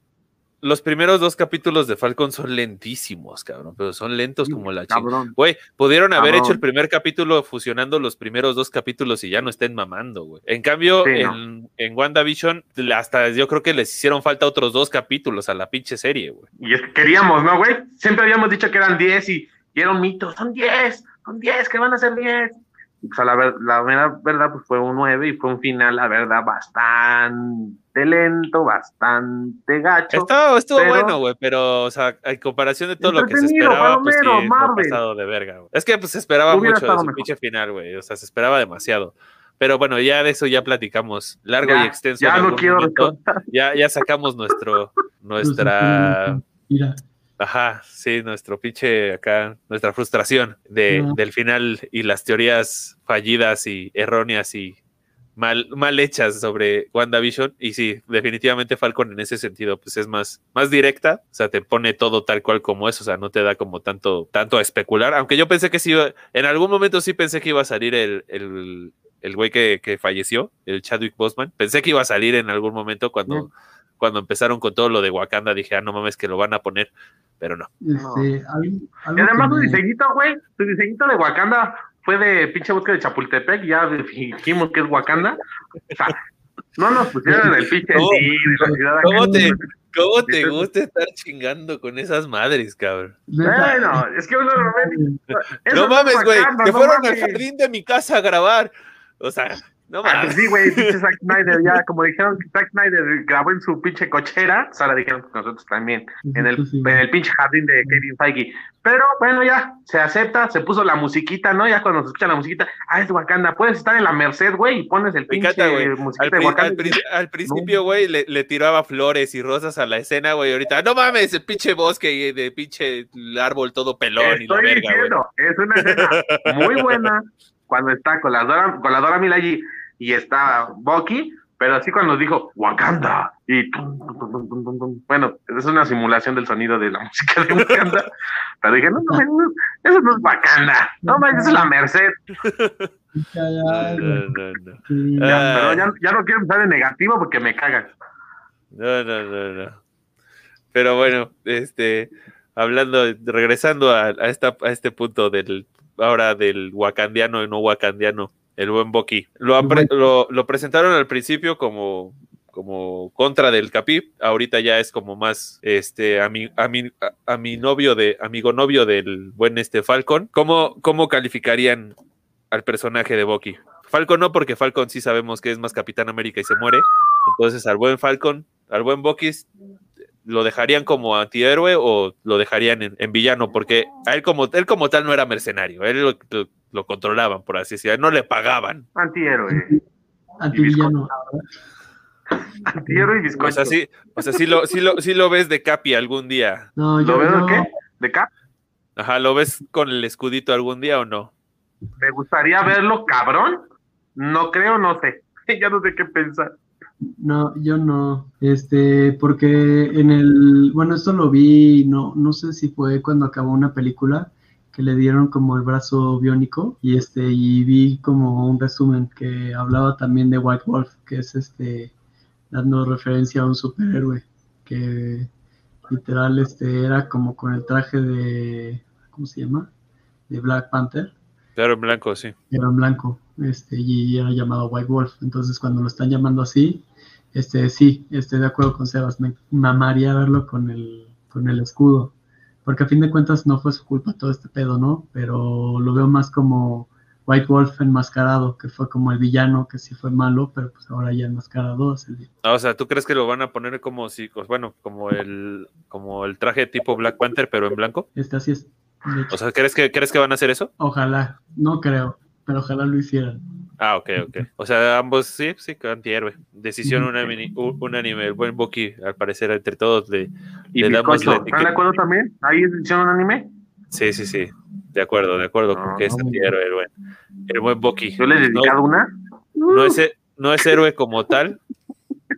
los primeros dos capítulos de Falcon son lentísimos, cabrón, pero son lentos como la chica. Güey, pudieron haber hecho el primer capítulo fusionando los primeros dos capítulos y ya no estén mamando, güey. En cambio, en, en, WandaVision, hasta yo creo que les hicieron falta otros dos capítulos a la pinche serie, güey. Y es que queríamos, ¿no, güey? Siempre habíamos dicho que eran 10 y, y era un mito. Son 10, son 10, que van a ser 10 o sea, la, la verdad, pues fue un 9 y fue un final, la verdad, bastante lento, bastante gacho. Estuvo, estuvo bueno, güey, pero, o sea, en comparación de todo lo que se esperaba, pues sí, fue pasado de verga, güey. Es que, pues, se esperaba mucho de su pinche final, güey, o sea, se esperaba demasiado. Pero bueno, ya de eso ya platicamos largo y extenso. Ya no quiero ya, ya sacamos nuestro, nuestra... Mira, Ajá, sí, nuestro pinche acá, nuestra frustración de, del final y las teorías fallidas y erróneas y mal, mal hechas sobre WandaVision. Y sí, definitivamente Falcon en ese sentido, pues es más, más directa. O sea, te pone todo tal cual como es. O sea, no te da como tanto, tanto a especular. Aunque yo pensé que sí, en algún momento sí pensé que iba a salir el, el, el güey que, que falleció, el Chadwick Boseman. Pensé que iba a salir en algún momento cuando, cuando empezaron con todo lo de Wakanda. Dije, ah, no mames, que lo van a poner. Pero no. Este, algo, algo Y además me- diseñito, güey, su diseñito de Wakanda fue de pinche bosque de Chapultepec, ya dijimos que es Wakanda. O sea, no nos pusieron el pinche ¿Cómo- sí, de la ciudad acá. ¿Cómo te, cómo te Entonces- gusta estar chingando con esas madres, cabrón? Bueno, es que uno lo ve. no es mames, güey. Que no fueron al mames. jardín de mi casa a grabar. O sea, no Ah, mames. sí, güey, pinche Zack Snyder, ya, como dijeron que Zack Snyder grabó en su pinche cochera, ahora dijeron que nosotros también, en el, en el pinche jardín de Kevin Feige. Pero bueno, ya, se acepta, se puso la musiquita, ¿no? Ya cuando se escucha la musiquita, ah, es Wakanda, puedes estar en la Merced, güey, y pones el pinche encanta, güey. Al, musiquita de Wakanda. al pri- al principio, güey, le, le tiraba flores y rosas a la escena, güey. Ahorita, no mames, el pinche bosque y de pinche árbol todo pelón y la Estoy verga, güey. diciendo, es una escena muy buena cuando está con la Dora, con la Dora Milaje y está Bucky, pero así cuando dijo Wakanda y tum, tum, tum, tum, tum, tum. bueno, es una simulación del sonido de la música de Wakanda, pero dije, no, no, no, eso no es Wakanda, no, man, eso es la Merced, Ya, ya, No, no, no, no. sí. Ah. ya, pero ya, ya no quiero empezar en negativo porque me cagan. No, no, no, no. Pero bueno, este, hablando, regresando a, a esta, a este punto del, ahora del wakandiano y no wakandiano, el buen Bucky. Lo, buen- lo, lo presentaron al principio como, como contra del Capip, ahorita ya es como más, este, a mi, a mi, a, mi novio de, amigo novio del buen este Falcon. ¿Cómo, cómo calificarían al personaje de Bucky? Falcon no, porque Falcon sí sabemos que es más Capitán América y se muere. Entonces, al buen Falcon, al buen Bucky, ¿lo dejarían como antihéroe o lo dejarían en, en villano? Porque a él como, él como tal no era mercenario, él lo, lo- lo controlaban, por así decirlo, no le pagaban. Antihéroe, Antivillano. antihéroe y O bizcocho. sea, sí, o sea, sí lo, sí lo, sí lo ves de Capi algún día. No, yo, ¿Lo veo yo- qué? ¿De Cap? Ajá, ¿lo ves con el escudito algún día o no? Me gustaría verlo cabrón, no creo, no sé, ya no sé qué pensar. No, yo no, este, porque en el, bueno, esto lo vi, no, no sé si fue cuando acabó una película que le dieron como el brazo biónico y este, y vi como un resumen que hablaba también de White Wolf, que es este, dando referencia a un superhéroe que literal, este, era como con el traje de, ¿cómo se llama? De Black Panther Claro, en blanco, sí. era en blanco, este, y era llamado White Wolf. Entonces, cuando lo están llamando así, este, sí, estoy de acuerdo con Sebas, me mamaría verlo con el, con el escudo, porque a fin de cuentas no fue su culpa todo este pedo, ¿no? Pero lo veo más como White Wolf enmascarado, que fue como el villano, que sí fue malo, pero pues ahora ya enmascarado es el Ah, O sea, ¿tú crees que lo van a poner como si, pues, bueno, como el, como el traje tipo Black Panther, pero en blanco? Este así es. O sea, ¿crees que, ¿crees que van a hacer eso? ojalá, no creo, pero ojalá lo hicieran. Ah, ok, ok. O sea, ambos sí, sí, que antihéroe. Decisión unánime, unánime. El buen Bucky, al parecer, entre todos le, ¿Y le damos bizcocho? la ¿Están de acuerdo también? ¿Ahí hicieron un anime? Sí, sí, sí. De acuerdo, de acuerdo con Ah, que es antihéroe el buen, el buen Bucky. Yo le he No, dedicado una. no es, no es héroe como tal,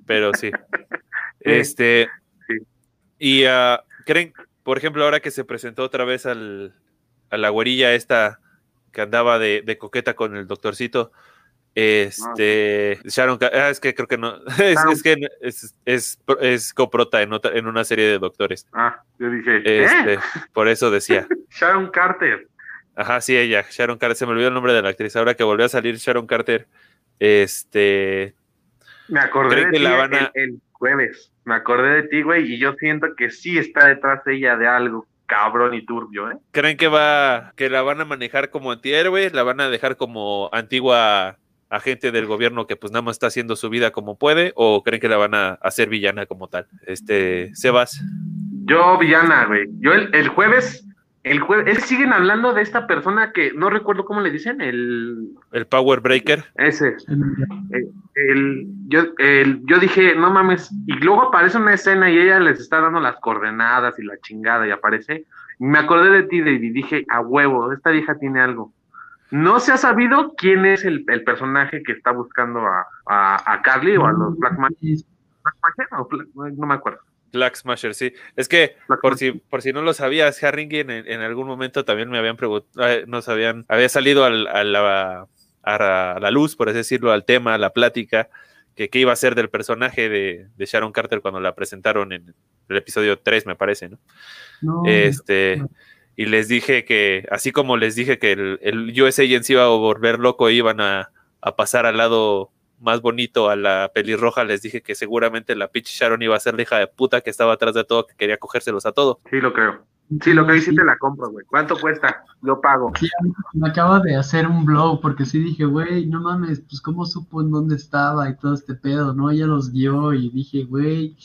pero sí. Este. Sí. Y ah, creen, por ejemplo, ahora que se presentó otra vez al, a la güerilla esta que andaba de, de coqueta con el doctorcito. Este, Sharon, ah, es que creo que no, es, Sharon. es que es, es, es coprota en, otra, en una serie de doctores. Ah, yo dije, Este, por eso decía. Sharon Carter. Ajá, sí, ella, Sharon Carter, se me olvidó el nombre de la actriz. Ahora que volvió a salir Sharon Carter, este, Me acordé ¿Creen de ti el, el jueves. Me acordé de ti, güey, y yo siento que sí está detrás de ella de algo cabrón y turbio, ¿eh? ¿creen que va, que la van a manejar como antihéroe? ¿La van a dejar como antigua agente del gobierno que pues nada más está haciendo su vida como puede? ¿O creen que la van a hacer villana como tal? Este, Sebas. Yo, villana, güey. Yo el, el jueves, el jueves, siguen hablando de esta persona que no recuerdo cómo le dicen, el El Power Breaker. ese, el, yo, el, yo dije, no mames, y luego aparece una escena y ella les está dando las coordenadas y la chingada y aparece. Y me acordé de ti, David, y dije, a huevo, esta vieja tiene algo. No se ha sabido quién es el, el personaje que está buscando a, a, a Carly o a los Black Magic. Black Magic o Black- no me acuerdo. Black Smasher, sí. Es que, Black por si, por si no lo sabías, Harrington en, en algún momento también me habían preguntado, nos habían, había salido al- a, la, a la luz, por así decirlo, al tema, a la plática, que qué iba a ser del personaje de, de Sharon Carter cuando la presentaron en el episodio 3, me parece, ¿no? No, Este, no. y les dije que, así como les dije que el, el US Agents iba a volver loco, iban a, a pasar al lado más bonito a la pelirroja, les dije que seguramente la pitch Sharon iba a ser la hija de puta que estaba atrás de todo, que quería cogérselos a todo. Sí, lo creo. Sí, lo que ahí sí te la compro, güey. ¿Cuánto cuesta? Yo pago. Sí, a mí me acaba de hacer un blow porque sí dije, güey, no mames, pues cómo supo en dónde estaba y todo este pedo, ¿no? Ella los guió y dije, güey,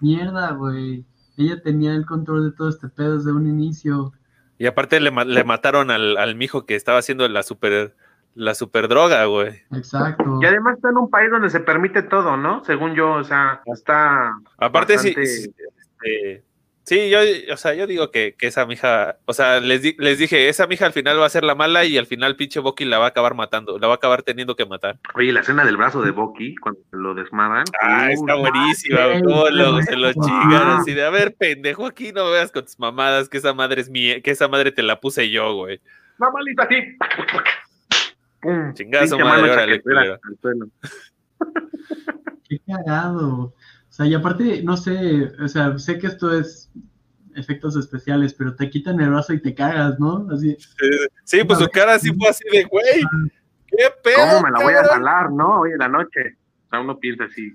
mierda, güey. Ella tenía el control de todo este pedo desde un inicio. Y aparte le, le mataron al, al mijo que estaba haciendo la super, la super droga, güey. Exacto. Y además está en un país donde se permite todo, ¿no? Según yo, o sea, está. Aparte, sí, bastante- sí, este, sí, yo, o sea, yo digo que, que esa mija, o sea, les, di- les dije, esa mija al final va a ser la mala y al final pinche Bucky la va a acabar matando, la va a acabar teniendo que matar. Oye, la escena del brazo de Bucky, cuando lo desmadran. Ah, está buenísima, cómo lo- se lo chingaron así de, a ver, pendejo, aquí no me veas con tus mamadas, que esa madre es mía, que esa madre te la puse yo, güey. Pum, Chingada su pinche madre, órale. Qué cagado. O sea, y aparte, no sé, o sea, sé que esto es efectos especiales, pero te quitan el brazo y te cagas, ¿no? Así. Sí, pues su cara así fue así de, güey, qué pedo, ¿Cómo me la voy a cabrón?". jalar, no? Hoy en la noche. O sea, uno piensa así.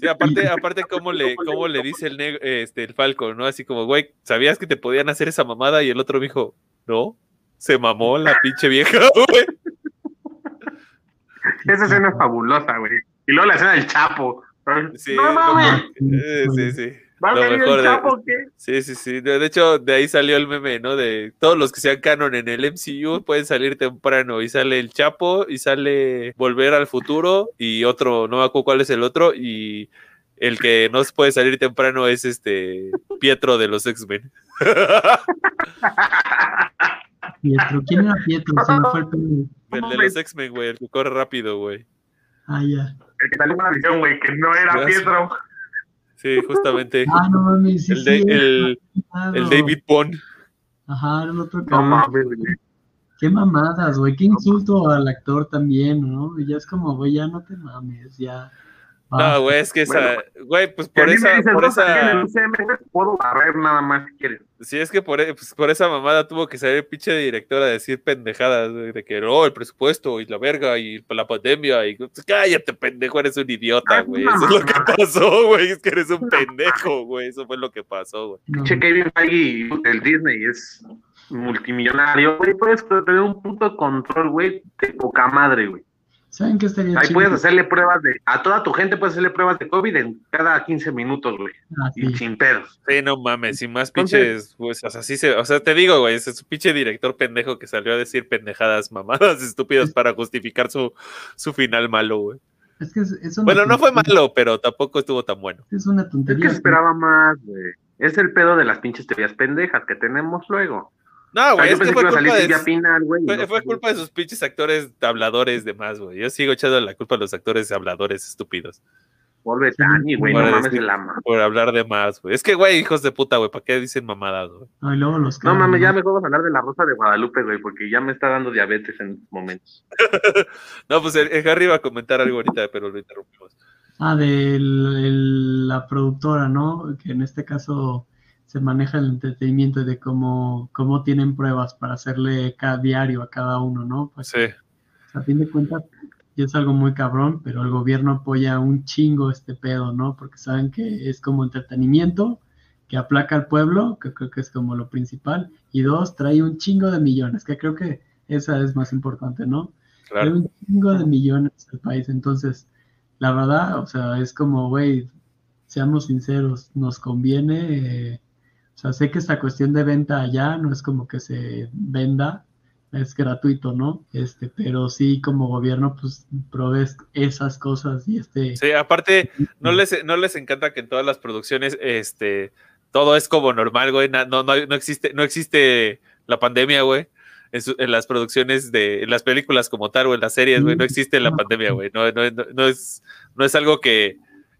Sí, aparte, aparte cómo le, cómo le dice el negro, este, el Falco, ¿no? Así como, güey, ¿sabías que te podían hacer esa mamada? Y el otro dijo, no, se mamó la pinche vieja, güey. Esa escena es fabulosa, güey. Y luego la escena del Chapo. Sí, no lo sí, sí. ¿Va a lo salir mejor el de- qué? Sí, sí, sí. De hecho, de ahí salió el meme, ¿no? De todos los que sean canon en el MCU pueden salir temprano. Y sale el Chapo, y sale Volver al Futuro, y otro, no me acuerdo cuál es el otro, y el que no puede salir temprano es este Pietro de los X-Men. Pietro. ¿Quién era Pietro? Se me fue el pelo. El de los X-Men, güey, el que corre rápido, güey. Ah, ya. El que salió en una visión, güey, que no era. Pietro. Sí, justamente. Ah, no mames, sí, el, de- sí, el, claro. el David Bond. Ajá, era el otro No cabrón. mames, güey. Qué mamadas, güey. Qué insulto al actor también, ¿no? Y ya es como, güey, ya no te mames, ya. No, güey, es que esa, Bueno, güey, pues por esa, por "No, salí en el esa, güey, puedo barrer nada más si quieres. sí, es que por, e- pues, por esa mamada tuvo que salir pinche directora a decir pendejadas, de que no, el presupuesto y la verga y la pandemia y pues, cállate, pendejo, eres un idiota, Ah, güey, no, eso es lo que pasó, güey, es que eres un pendejo, güey, eso fue lo que pasó, güey. No. Che, Kevin Feige del Disney es multimillonario, güey. Puedes tener un puto control, güey, de poca madre, güey. ¿Saben qué estaría Ahí chido? puedes hacerle pruebas de. A toda tu gente puedes hacerle pruebas de COVID en cada 15 minutos, güey. Ah, Y sin pedos. Sí, no mames, y más Entonces- pinches, pues, o sea, sí se, o sea, te digo, güey, ese es un pinche director pendejo que salió a decir pendejadas, mamadas estúpidas para justificar su, su final malo, güey. Es que es, es una Bueno, no fue malo, pero tampoco estuvo tan bueno. Es una Es tontería. que se esperaba más, güey. Es el pedo de las pinches teorías pendejas que tenemos luego. No, O sea, güey, es que que fue salir culpa, de, Pinal, güey. y fue, no fue salió. culpa de sus pinches actores habladores de más, güey. Yo sigo echando la culpa a los actores habladores estúpidos Sí, Bettany, güey. No mames, el ama. por hablar de más, güey. Es que, güey, hijos de puta, güey, ¿para qué dicen mamadas, güey? No, y luego los No cagan, mames, ya mejor vamos a hablar de la Rosa de Guadalupe, güey, porque ya me está dando diabetes en estos momentos. No, pues el, el Harry iba a comentar algo ahorita, pero lo interrumpimos. Ah, de la productora, ¿no? Que en este caso se maneja el entretenimiento y de cómo, cómo tienen pruebas para hacerle cada diario a cada uno, ¿no? Pues Sí. a fin de cuentas, y es algo muy cabrón, pero el gobierno apoya un chingo este pedo, ¿no? Porque saben que es como entretenimiento, que aplaca al pueblo, que creo que es como lo principal, y dos, trae un chingo de millones, que creo que esa es más importante, ¿no? Trae un chingo de millones al país, entonces, la verdad, o sea, es como, güey, seamos sinceros, nos conviene, eh, o sea, sé que esta cuestión de venta allá no es como que se venda, es gratuito, ¿no? Este, pero sí como gobierno, pues provees esas cosas y este. Sí, aparte, no les, no les encanta que en todas las producciones, este, todo es como normal, güey. No, no, no existe, no existe la pandemia, güey. En, las producciones de en las películas como tal o en las series, güey, no existe la pandemia, güey. No, no, no, es, no es algo que,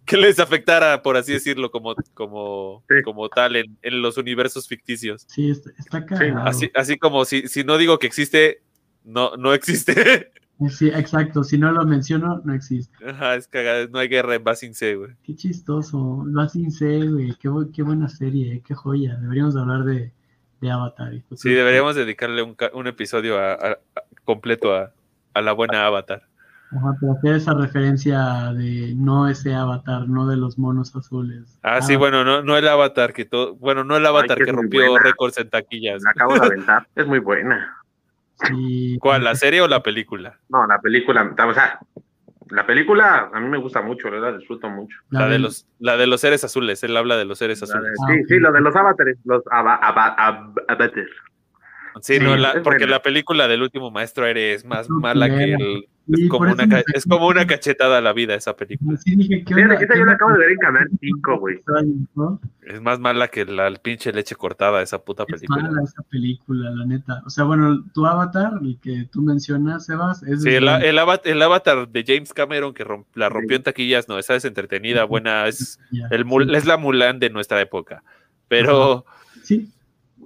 que les afectara, por así decirlo, como, como, como tal en, en, los universos ficticios. Sí, está, está así, así como si, si no digo que existe, no, no existe. Sí, exacto. Si no lo menciono, no existe. Ajá, es cagada. No hay guerra en Basing C, güey. Qué chistoso. Basing C, güey. Qué, qué, buena serie, qué joya. Deberíamos hablar de, de Avatar. Sí, deberíamos dedicarle un, un episodio a, completo a, a la buena Avatar. Ajá, pero hacer esa referencia de no ese avatar, no de los monos azules. Ah, sí, bueno, no, no el avatar que todo, bueno, no el avatar que, rompió récords en taquillas. La acabo de aventar, es muy buena. ¿Cuál, la serie o la película? No, la película, o sea, la película a mí me gusta mucho, la disfruto mucho. La, de los, la de los seres azules, él habla de los seres azules. sí, ah, sí, lo de los avatares, los avatares. Sí, no, porque la película del último maestro aire es más mala que el, es, como una, es como una cachetada a la vida esa película. Sí, dije, ¿qué Mira, yo la acabo de ver en Canal 5, güey. Es más mala que la pinche leche cortada, esa puta película. Es mala esa película, la neta. O sea, bueno, tu avatar, el que tú mencionas, Sebas, es... Sí, el, el, avatar, de James Cameron que la rompió en taquillas, no, esa es entretenida, buena, es, el, es la Mulan de nuestra época. Pero... Sí,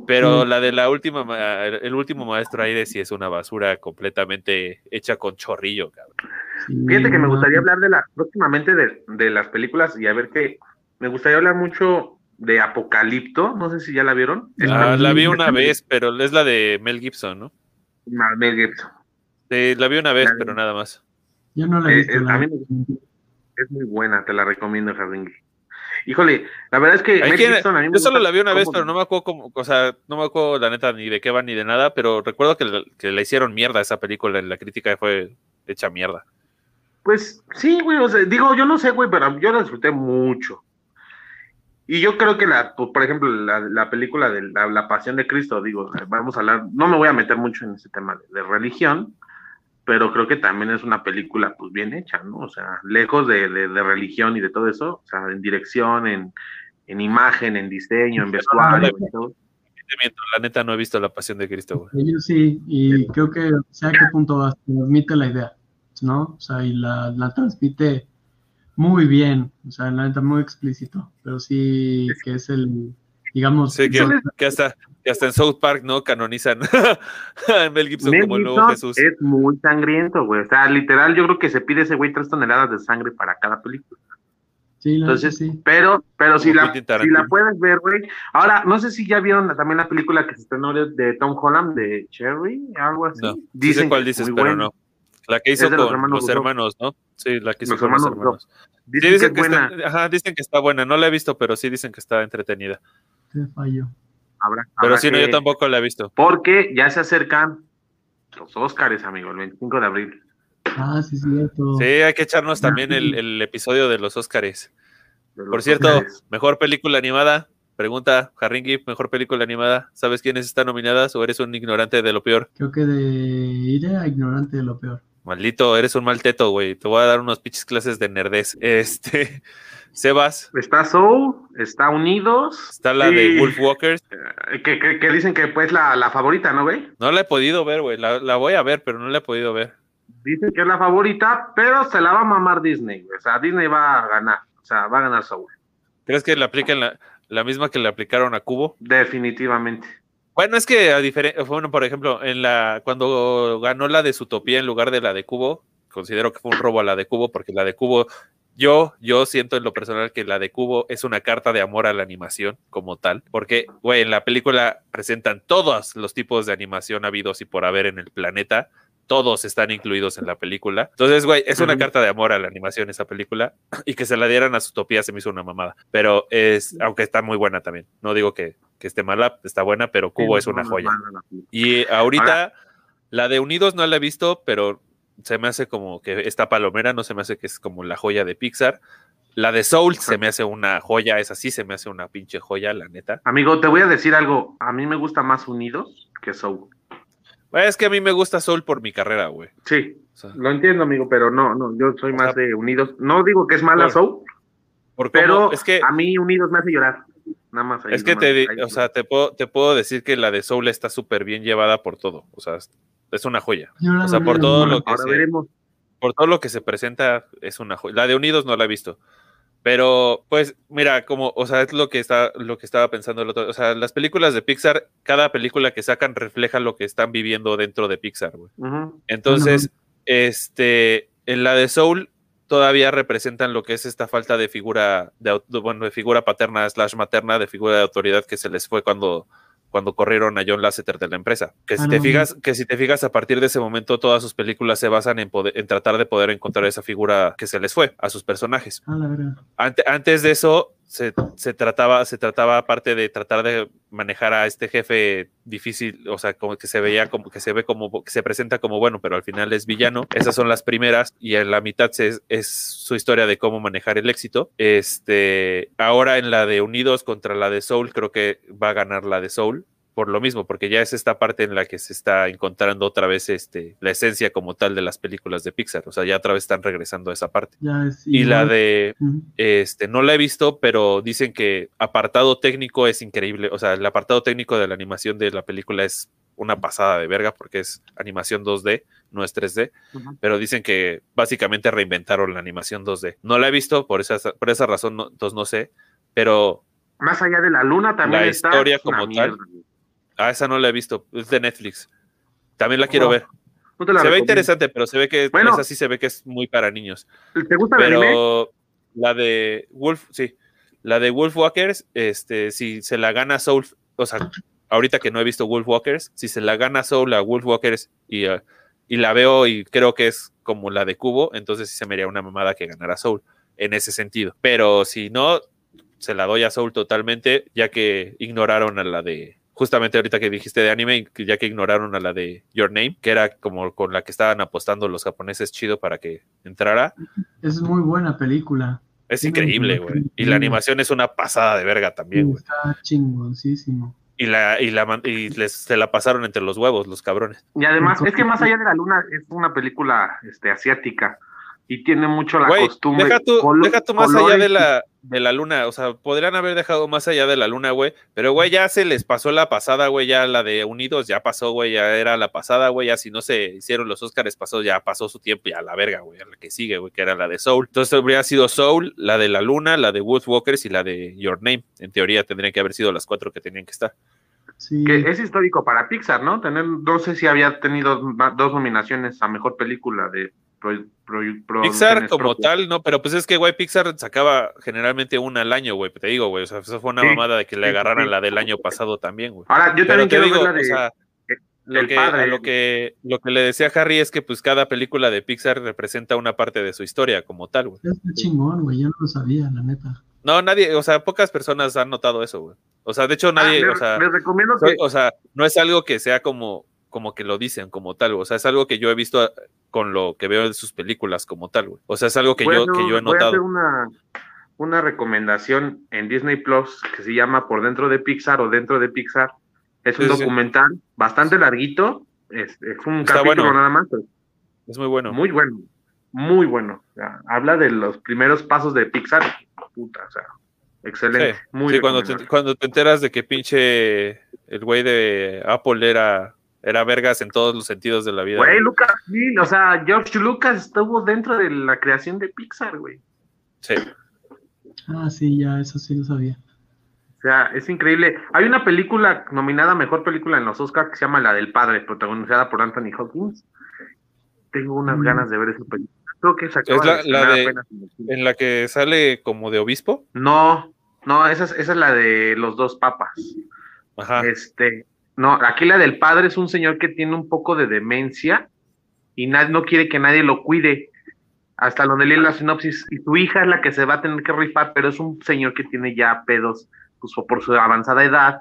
pero la de la última, el último maestro aire sí es una basura completamente hecha con chorrillo, cabrón. Fíjate que me gustaría hablar de la, próximamente de, de, las películas y a ver qué, me gustaría hablar mucho de Apocalipto, no sé si ya la vieron. Ah, la vi una vez, pero es la de Mel Gibson, ¿no? Mel Gibson. Sí, la vi una vez, pero nada más. Yo no la he visto. a mí es muy buena, te la recomiendo, Jardín. Híjole, la verdad es que yo solo la vi una vez, pero no me acuerdo cómo, o sea, no me acuerdo la neta ni de qué va ni de nada, pero recuerdo que, que le hicieron mierda a esa película, la crítica fue hecha mierda. Pues sí, güey, o sea, digo, yo no sé, güey, pero yo la disfruté mucho. Y yo creo que la, por ejemplo, la, película de la, Pasión de Cristo, digo, vamos a hablar, no me voy a meter mucho en ese tema de religión, pero creo que también es una película pues bien hecha, ¿no? O sea, lejos de, religión y de todo eso, o sea, en dirección, en, imagen, en diseño, en vestuario, y todo. La neta no he visto La Pasión de Cristo, güey. Yo sí, y creo que sea a qué punto transmite la idea, ¿no? O sea, y la, la transmite muy bien, o sea, la neta muy explícito, pero sí que es el, digamos... Sí, que, hasta, hasta en South Park, ¿no? Canonizan a Mel Gibson como el nuevo Jesús. Es muy sangriento, güey. O sea, literal, yo creo que se pide ese güey tres toneladas de sangre para cada película. Sí, Entonces, sí. pero, pero si la, si la puedes ver, güey. Ahora, no sé si ya vieron también la película que se estrenó de Tom Holland, de Cherry, algo así. No, dicen cuál dices, pero no. La que hizo con los hermanos, ¿no? Sí, la que hizo con los hermanos. Dicen, que, está, ajá, dicen que está buena. No la he visto, pero sí dicen que está entretenida. Te fallo. Pero si no, yo tampoco la he visto. Porque ya se acercan los Óscares, amigo, el 25 de abril. Ah, sí, cierto. Sí, hay que echarnos también el, episodio de los Óscares. Por cierto, mejor película animada. Pregunta, Harringi, mejor película animada. ¿Sabes quiénes están nominadas o eres un ignorante de lo peor? Creo que de iré a ignorante de lo peor. Maldito, eres un mal teto, güey. Te voy a dar unos pinches clases de nerdez. Este, Sebas. Está Soul, está Unidos. Está la de Wolf Walkers. Eh, que, dicen que pues la, la favorita, ¿no, güey? No la he podido ver, güey. La, voy a ver, pero no la he podido ver. Dicen que es la favorita, pero se la va a mamar Disney, güey. O sea, Disney va a ganar. O sea, va a ganar Soul. ¿Crees que le apliquen la, la misma que le aplicaron a Cubo? Definitivamente. Bueno, es que a diferencia, bueno, por ejemplo, en la cuando ganó la de Zootopia en lugar de la de Cubo, considero que fue un robo a la de Cubo porque la de Cubo yo, yo siento en lo personal que la de Cubo es una carta de amor a la animación como tal, porque, güey, en la película presentan todos los tipos de animación habidos y por haber en el planeta, todos están incluidos en la película. Entonces, güey, es una carta de amor a la animación esa película y que se la dieran a Zootopia se me hizo una mamada, pero es, aunque está muy buena también, no digo que, que esté mala, está buena, pero Cubo es una joya. Y ahorita, la de Unidos no la he visto, pero se me hace como que esta palomera no se me hace que es como la joya de Pixar. La de Soul se me hace una joya, esa sí se me hace una pinche joya, la neta. Amigo, te voy a decir algo. A mí me gusta más Unidos que Soul. Es que a mí me gusta Soul por mi carrera, güey. Sí, lo entiendo, amigo, pero no, no, yo soy más de Unidos. No digo que es mala Soul, pero es que, a mí Unidos me hace llorar. Nada más es que te, o sea, te puedo, te puedo decir que la de Soul está súper bien llevada por todo. O sea, es una joya. O sea, por todo lo que se, por todo lo que se presenta es una joya. La de Unidos no la he visto. Pero, pues, mira, como, o sea, es lo que está, lo que estaba pensando el otro. O sea, las películas de Pixar, cada película que sacan refleja lo que están viviendo dentro de Pixar, güey. Entonces, este, en la de Soul todavía representan lo que es esta falta de figura, de, bueno, de figura paterna slash materna, de figura de autoridad que se les fue cuando cuando corrieron a John Lasseter de la empresa. Que si, ah, te fijas, que si te fijas, a partir de ese momento todas sus películas se basan en, en tratar de poder encontrar esa figura que se les fue a sus personajes. Ah, antes de eso, se, trataba, se trataba aparte de tratar de manejar a este jefe difícil, o sea, como que se veía como que se ve como que se presenta como bueno, pero al final es villano. Esas son las primeras y en la mitad es su historia de cómo manejar el éxito. Este, ahora en la de Unidos contra la de Soul, creo que va a ganar la de Soul por lo mismo, porque ya es esta parte en la que se está encontrando otra vez este, la esencia como tal de las películas de Pixar. O sea, ya otra vez están regresando a esa parte. y la de, este, no la he visto, pero dicen que apartado técnico es increíble. O sea, el apartado técnico de la animación de la película es una pasada de verga porque es animación 2D, no es 3D, pero dicen que básicamente reinventaron la animación 2D. No la he visto, por esa, por esa razón, entonces no sé, pero... Más allá de la luna también la historia como tal Ah, esa no la he visto. Es de Netflix. También la quiero ver. se ve interesante, pero se ve que bueno, esa sí se ve que es muy para niños. ¿Te gusta Pero la de Wolf, sí. La de Wolf Walkers, este, si se la gana Soul, o sea, ahorita que no he visto Wolf Walkers, si se la gana Soul a Wolf Walkers y, uh, y la veo y creo que es como la de Cubo, entonces sí se me haría una mamada que ganara Soul en ese sentido. Pero si no, se la doy a Soul totalmente, ya que ignoraron a la de justamente ahorita que dijiste de anime, ya que ignoraron a la de Your Name, que era como con la que estaban apostando los japoneses chido para que entrara. Es muy buena película. Es increíble, güey. Y la animación es una pasada de verga también, güey. Está chingoncísimo. Y la, y la y les, se la pasaron entre los huevos, los cabrones. Y además, es que más allá de la luna, es una película este, asiática y tiene mucho la costumbre. Deja tú, deja tú más allá de la, de la luna, o sea, podrían haber dejado más allá de la luna, güey, pero güey, ya se les pasó la pasada, güey, ya la de Unidos ya pasó, güey, ya era la pasada, güey, ya si no se hicieron los Oscars pasó, ya pasó su tiempo, ya la verga, güey, la que sigue, güey, que era la de Soul. Entonces habría sido Soul, la de la luna, la de Woodwalkers y la de Your Name. En teoría tendrían que haber sido las cuatro que tenían que estar. Sí. Que es histórico para Pixar, ¿no? Tener, no sé si había tenido dos nominaciones a mejor película de Pixar como tal, no, pero pues es que, güey, Pixar sacaba generalmente una al año, güey, te digo, güey, o sea, eso fue una mamada de que le agarraran la del año pasado también, güey. Ahora, yo también quiero digo, o sea, lo que, lo que lo que le decía Harry es que pues cada película de Pixar representa una parte de su historia como tal, güey. Es chingón, güey, yo no lo sabía, la neta. No, nadie, o sea, pocas personas han notado eso, güey. O sea, de hecho nadie, ah, o sea, recomiendo o sea, no es algo que sea como como que lo dicen como tal, o sea, es algo que yo he visto con lo que veo de sus películas como tal, güey. O sea, es algo que, yo, que yo he notado. Voy a hacer una, una recomendación en Disney Plus que se llama Por dentro de Pixar o dentro de Pixar. Es un documental bastante larguito, es, un capítulo nada más. es muy bueno. Muy bueno, muy bueno. habla de los primeros pasos de Pixar. Puta, o sea, excelente. muy sí cuando te, cuando te enteras de que pinche el güey de Apple era era vergas en todos los sentidos de la vida. Güey, Lucas, sí, o sea, George Lucas estuvo dentro de la creación de Pixar, güey. Sí. Ah, sí, ya, eso sí lo sabía. O sea, es increíble. Hay una película nominada Mejor Película en los Oscars que se llama La del Padre, protagonizada por Anthony Hawkins. Tengo unas mm. ganas de ver esa película. Creo que esa ¿Es la, de, en la que sale como de obispo? No, no, esa es, esa es la de los dos papas. Ajá. Este, no, aquí la del padre es un señor que tiene un poco de demencia y no quiere que nadie lo cuide. Hasta donde lee la sinopsis. Y su hija es la que se va a tener que rifar, pero es un señor que tiene ya pedos pues, por su avanzada edad.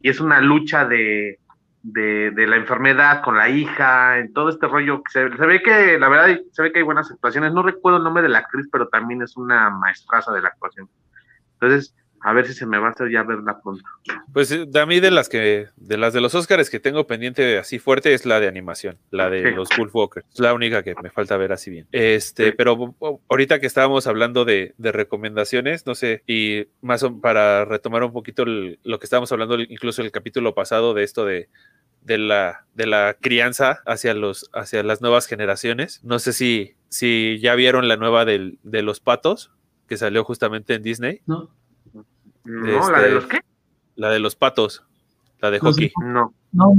Y es una lucha de, de, la enfermedad con la hija, en todo este rollo. Se, se, ve que, la verdad, se ve que hay buenas actuaciones. No recuerdo el nombre de la actriz, pero también es una maestraza de la actuación. Entonces, a ver si se me va a hacer ya verla pronto. Pues eh, a mí de las que, de las de los Oscars que tengo pendiente así fuerte es la de animación, la de Sí. los Wolf Walkers. Es la única que me falta ver así bien. Este, Sí. pero ahorita que estábamos hablando de, de recomendaciones, no sé, y más o- para retomar un poquito el- lo que estábamos hablando incluso el capítulo pasado de esto de de la, de la crianza hacia, los, hacia las nuevas generaciones. No sé si, si ya vieron la nueva del- de los patos, que salió justamente en Disney. No, No, la de Este, los qué? La de los patos, la de Los hockey. No. no,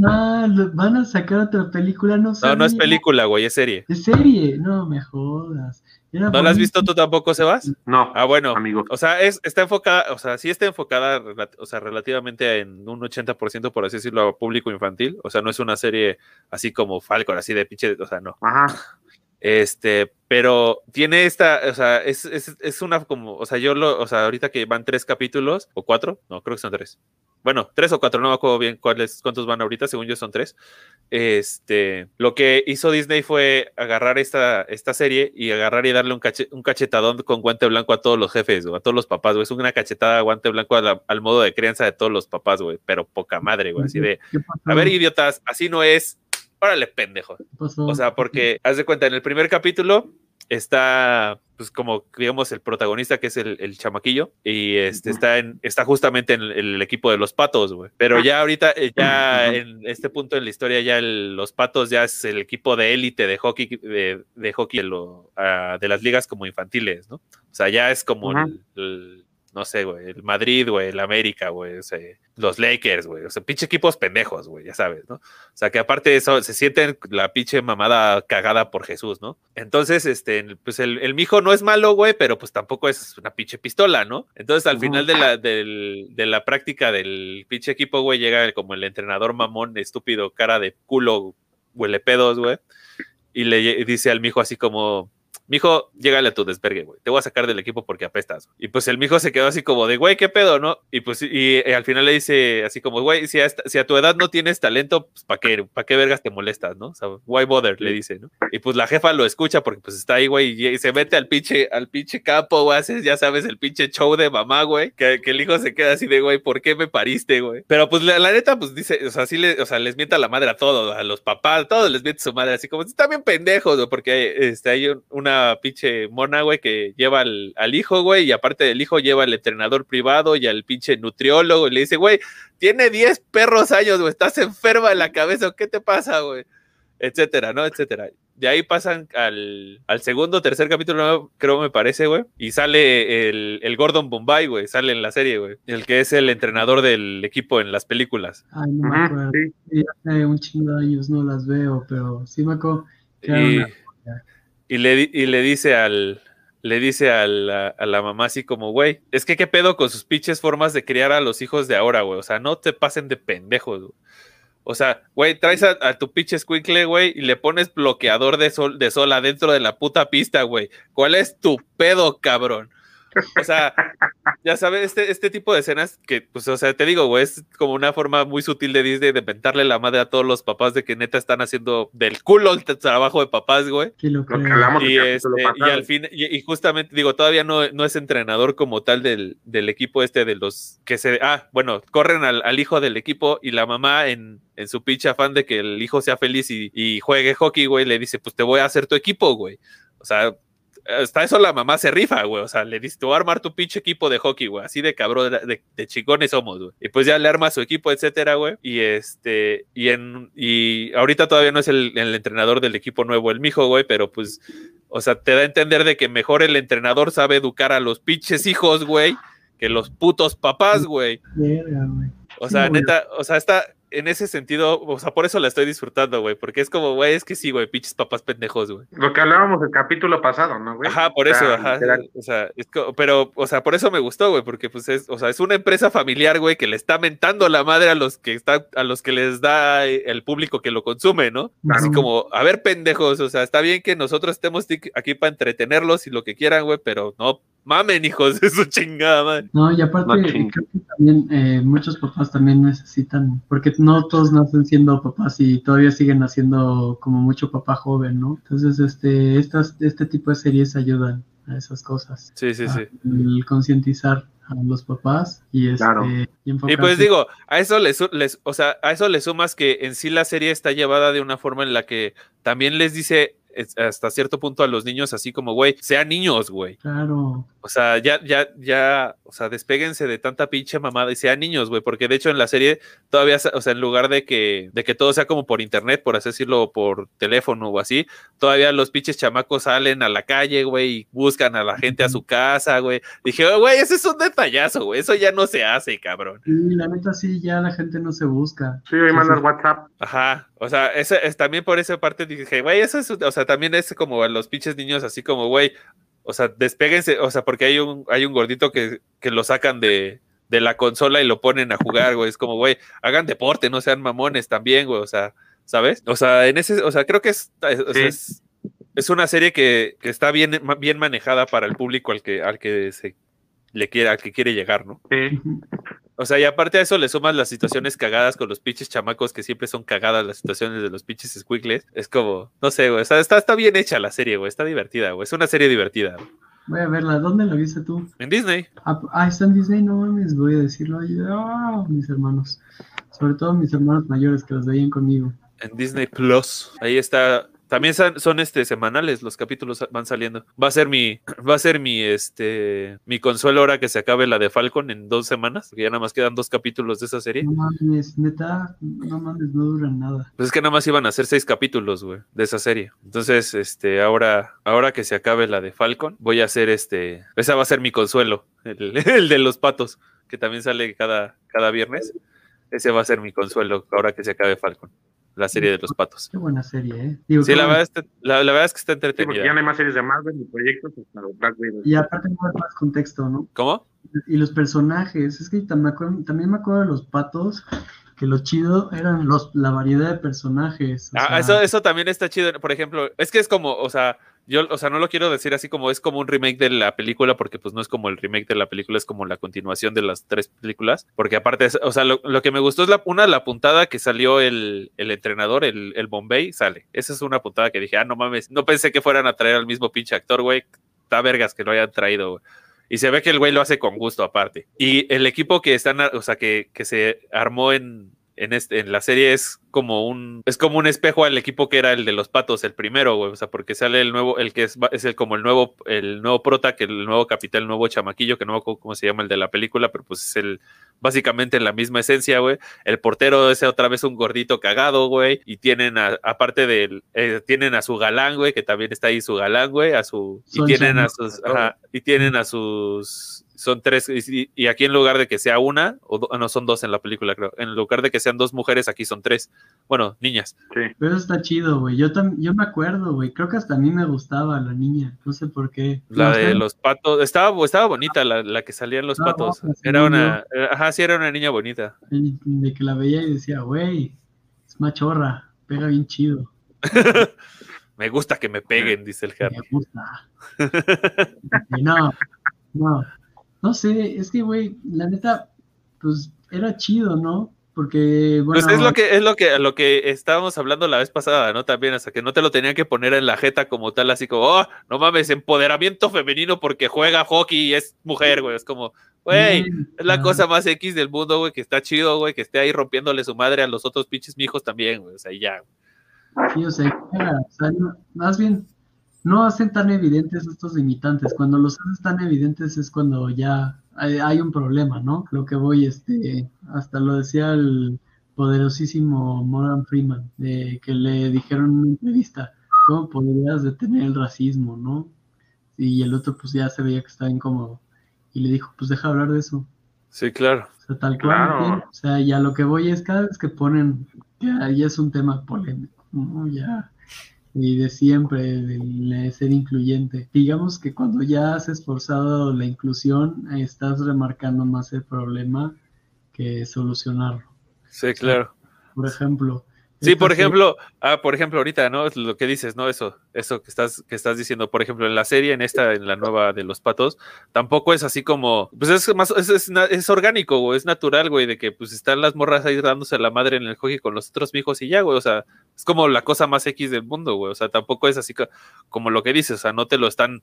no, van a sacar otra película, no sé. No, no es película, güey, es serie. Es serie, no me jodas. Era ¿No la has visto tú tampoco, Sebas? No, Ah, bueno. amigo. O sea, es, está enfocada, o sea, sí está enfocada, o sea, relativamente en un 80%, por así decirlo, a público infantil. O sea, no es una serie así como Falcon, así de pinche, o sea, no. Ajá. Este, pero tiene esta, o sea, es, es, es una como, o sea, yo lo, o sea, ahorita que van tres capítulos, o cuatro, no, creo que son tres. Bueno, tres o cuatro, no me acuerdo bien cuáles, cuántos van ahorita, según yo son tres. Este, lo que hizo Disney fue agarrar esta, esta serie y agarrar y darle un, cache- un cachetadón con guante blanco a todos los jefes, o a todos los papás, güey. Es una cachetada de guante blanco a la- al modo de crianza de todos los papás, güey. Pero poca madre, güey. Así de, a ver, idiotas, así no es. Órale, pendejo. O sea, porque haz de cuenta, en el primer capítulo está, pues, como digamos, el protagonista que es el, el chamaquillo, y este está en, está justamente en el, el equipo de los patos, güey. Pero ya ahorita, eh, ya en este punto en la historia, ya el- los patos ya es el equipo de élite de hockey, de, de hockey de, lo- ah, de las ligas como infantiles, ¿no? O sea, ya es como el- no sé, güey, el Madrid, güey, el América, güey, o sea, los Lakers, güey, o sea, pinche equipos pendejos, güey, ya sabes, ¿no? O sea, que aparte de eso, se sienten la pinche mamada cagada por Jesús, ¿no? Entonces, este, pues el, el mijo no es malo, güey, pero pues tampoco es una pinche pistola, ¿no? Entonces, al final de la, del- de la práctica del pinche equipo, güey, llega el- como el entrenador mamón, estúpido, cara de culo, huele pedos, güey, y le dice al mijo así como, mijo, llégale a tu desvergue, güey. Te voy a sacar del equipo porque apestas. Y pues el mijo se quedó así como de, güey, ¿qué pedo, no? Y pues, y, eh, al final le dice así como, güey, si si a tu edad no tienes talento, pues ¿para qué, pa' qué vergas te molestas, no? O sea, why bother, le dice, ¿no? Y pues la jefa lo escucha porque pues está ahí, güey, y, y se mete al pinche, al pinche campo, güey, haces, ya sabes, el pinche show de mamá, güey, que, que el hijo se queda así de, güey, ¿por qué me pariste, güey? Pero pues la, la neta, pues dice, o sea, sí le, o sea, les mienta la madre a todos, a los papás, a todos les miente su madre, así como, están bien pendejos, güey, porque este, hay un- una pinche mona, güey, que lleva al, al hijo, güey, y aparte del hijo lleva al entrenador privado y al pinche nutriólogo, y le dice, güey, tiene 10 perros años, güey, estás enferma de la cabeza, ¿o ¿qué te pasa, güey? Etcétera, ¿no? Etcétera. De ahí pasan al, al segundo, tercer capítulo, creo me parece, güey. Y sale el, el Gordon Bombay, güey. Sale en la serie, güey. El que es el entrenador del equipo en las películas. Ay, no me acuerdo. sí. Sí, hace un chingo de años no las veo, pero sí me acuerdo Y, y le, y le dice al. Le dice a la, a la mamá así como, güey, es que qué pedo con sus pinches formas de criar a los hijos de ahora, güey. O sea, no te pasen de pendejos, güey. O sea, güey, traes a, a tu pinche squinkle, güey, y le pones bloqueador de sol, de sol adentro de la puta pista, güey. ¿Cuál es tu pedo, cabrón? O sea, ya sabes, este, este tipo de escenas que, pues, o sea, te digo, güey, es como una forma muy sutil de Disney de mentarle la madre a todos los papás de que neta están haciendo del culo el trabajo de papás, güey. sí lo Lo que creo. hablamos Y, este, y al fin, y, y justamente, digo, todavía no, no es entrenador como tal del, del equipo este de los que se. Ah, bueno, corren al, al hijo del equipo y la mamá, en, en su pinche afán de que el hijo sea feliz y, y juegue hockey, güey, le dice: Pues te voy a hacer tu equipo, güey. O sea, hasta eso la mamá se rifa, güey. O sea, le dice: Te voy a armar tu pinche equipo de hockey, güey. Así de cabrón, de, de chingones somos, güey. Y pues ya le arma su equipo, etcétera, güey. Y este, y en, y ahorita todavía no es el, el entrenador del equipo nuevo, el mijo, güey, pero pues o sea, te da a entender de que mejor el entrenador sabe educar a los pinches hijos, güey, que los putos papás, güey. O sea, neta, o sea, está en ese sentido, o sea, por eso la estoy disfrutando, güey, porque es como, güey, es que sí, güey, pinches papás pendejos, güey. Lo que hablábamos el capítulo pasado, ¿no, güey? Ajá, por O eso, ajá. literal. O sea, es co- pero, o sea, por eso me gustó, güey, porque pues es, o sea, es una empresa familiar, güey, que le está mentando la madre a los que están, a los que les da eh, el público que lo consume, ¿no? Así como, a ver, pendejos, o sea, está bien que nosotros estemos tic- aquí para entretenerlos y lo que quieran, güey, pero no mamen, hijos de su chingada madre. No, y aparte, creo que también eh, muchos papás también necesitan, porque no todos nacen siendo papás y todavía siguen naciendo como mucho papá joven, ¿no? Entonces, este, estas, este tipo de series ayudan a esas cosas. Sí, sí, sí. El concientizar a los papás y este Claro. y Y pues digo, a eso les, o sea, a eso le sumas que en sí la serie está llevada de una forma en la que también les dice hasta cierto punto a los niños así como, güey, sean niños, güey. claro, O sea, ya, ya, ya, o sea, despéguense de tanta pinche mamada y sean niños, güey, porque de hecho en la serie todavía, o sea, en lugar de que, de que todo sea como por internet, por así decirlo, por teléfono o así, todavía los pinches chamacos salen a la calle, güey, y buscan a la gente a su casa, güey. Dije, "Oh, güey, ese es un detallazo, güey, eso ya no se hace, cabrón. y la neta sí ya la gente no se busca. Sí, hoy Sí, mandas sí. WhatsApp. Ajá, o sea, ese es también por esa parte dije, güey, eso es, o sea, también es como a los pinches niños así como, güey, o sea, despéguense, o sea, porque hay un, hay un gordito que, que lo sacan de, de la consola y lo ponen a jugar, güey, es como, güey, hagan deporte, no sean mamones también, güey, o sea, ¿sabes? O sea, en ese, o sea, creo que es, es, o sea, Sí. es, es una serie que, que está bien, bien manejada para el público al que, al que se le quiere, al que quiere llegar, ¿no? Sí. O sea, y aparte a eso le sumas las situaciones cagadas con los pinches chamacos, que siempre son cagadas las situaciones de los pinches squiggles. Es como, no sé, güey, está, está, está bien hecha la serie, güey, está divertida, güey, es una serie divertida. güey. Voy a verla, ¿dónde la viste tú? En Disney, Ah, ah, está en Disney, no mames, voy a decirlo ahí. Ah, mis hermanos. Sobre todo mis hermanos mayores que los veían conmigo. en Disney Plus, ahí está. También son, este semanales, los capítulos van saliendo. Va a ser mi, va a ser mi este mi consuelo ahora que se acabe la de Falcon en dos semanas, porque ya nada más quedan dos capítulos de esa serie. No mames, neta, no mames, no duran nada. Pues es que nada más iban a ser seis capítulos, güey, de esa serie. Entonces, este, ahora, ahora que se acabe la de Falcon, voy a hacer este, esa va a ser mi consuelo, el, el de los patos, que también sale cada, cada viernes. Ese va a ser mi consuelo ahora que se acabe Falcon, la serie de los patos. Qué buena serie, ¿eh? Digo, Sí, la verdad, está- la, la verdad es que está Sí, porque ya entretenida. no hay más series de Marvel ni proyectos hasta los Black Widow. Y aparte no hay más contexto, ¿no? ¿Cómo? Y los personajes, es que también me acuerdo de los patos, que lo chido eran los, la variedad de personajes. Ah, sea, eso, eso también está chido. Por ejemplo, es que es como, o sea, yo, o sea, no lo quiero decir así como es como un remake de la película, porque pues no es como el remake de la película, es como la continuación de las tres películas. Porque aparte, o sea, lo, lo que me gustó es la, una, la puntada que salió el, el entrenador, el, el Bombay, sale. Esa es una puntada que dije, ah, no mames, no pensé que fueran a traer al mismo pinche actor, güey. Está vergas que lo hayan traído, güey. Y se ve que el güey lo hace con gusto aparte. Y el equipo que están, o sea, que, que se armó en, en, este, en la serie es como un es como un espejo al equipo que era el de los patos, el primero, güey. O sea, porque sale el nuevo, el que es, es el como el nuevo, el nuevo prota, que el nuevo capitán, el nuevo chamaquillo, que no me acuerdo cómo se llama el de la película, pero pues es el básicamente en la misma esencia, güey. El portero ese otra vez un gordito cagado, güey. Y tienen a- aparte del, eh, tienen a su galán, güey, que también está ahí su galán, güey, a su, y tienen a sus, ajá, y tienen a sus, son tres, y, y aquí en lugar de que sea una, o do- no, son dos en la película, creo. En lugar de que sean dos mujeres, aquí son tres. Bueno, niñas. Sí. Pero eso está chido, güey. Yo, tam- yo me acuerdo, güey. Creo que hasta a mí me gustaba la niña. No sé por qué. La de los patos, estaba, estaba bonita la, la que salían los Ah, patos. sí, Era una, eh, ajá, sí, era una niña bonita. De que la veía y decía, güey, es machorra. Pega bien chido. Me gusta que me peguen, dice el Me Harry. gusta. Y no, no. No sé, es que, güey, la neta, pues era chido, ¿no? Porque, bueno. Pues es lo que es lo que lo que estábamos hablando la vez pasada, ¿no? También, hasta que no te lo tenían que poner en la jeta como tal, así como, oh, no mames, empoderamiento femenino porque juega hockey y es mujer, güey. Es como, güey, es la ah, cosa más X del mundo, güey, que está chido, güey, que esté ahí rompiéndole su madre a los otros pinches mijos también, güey. O sea, ya. Sí, o sea, era, o sea, no- más bien, no hacen tan evidentes estos limitantes. Cuando los haces tan evidentes es cuando ya hay, hay un problema, ¿no? Lo que voy, este, hasta lo decía el poderosísimo Morgan Freeman, de que le dijeron en una entrevista, ¿cómo podrías detener el racismo, no? Y el otro pues ya se veía que estaba incómodo. Y le dijo, pues deja hablar de eso. Sí, claro. O sea, tal cual. Claro. ¿sí? O sea, ya lo que voy es cada vez que ponen, ya, ya es un tema polémico, ¿no? Ya. Y de siempre, de, ser incluyente. Digamos que cuando ya has esforzado la inclusión, estás remarcando más el problema que solucionarlo. Sí, claro. Por ejemplo. Sí, por ejemplo, ah, por ejemplo, ahorita, ¿no? Es Lo que dices, ¿no? Eso, eso que estás, que estás diciendo, por ejemplo, en la serie, en esta, en la nueva de los patos, tampoco es así como, pues es más, es, es, es orgánico, güey, es natural, güey, de que pues están las morras ahí dándose la madre en el hockey con los otros mijos y ya, güey, o sea, es como la cosa más X del mundo, güey, o sea, tampoco es así co- como lo que dices, o sea, no te lo están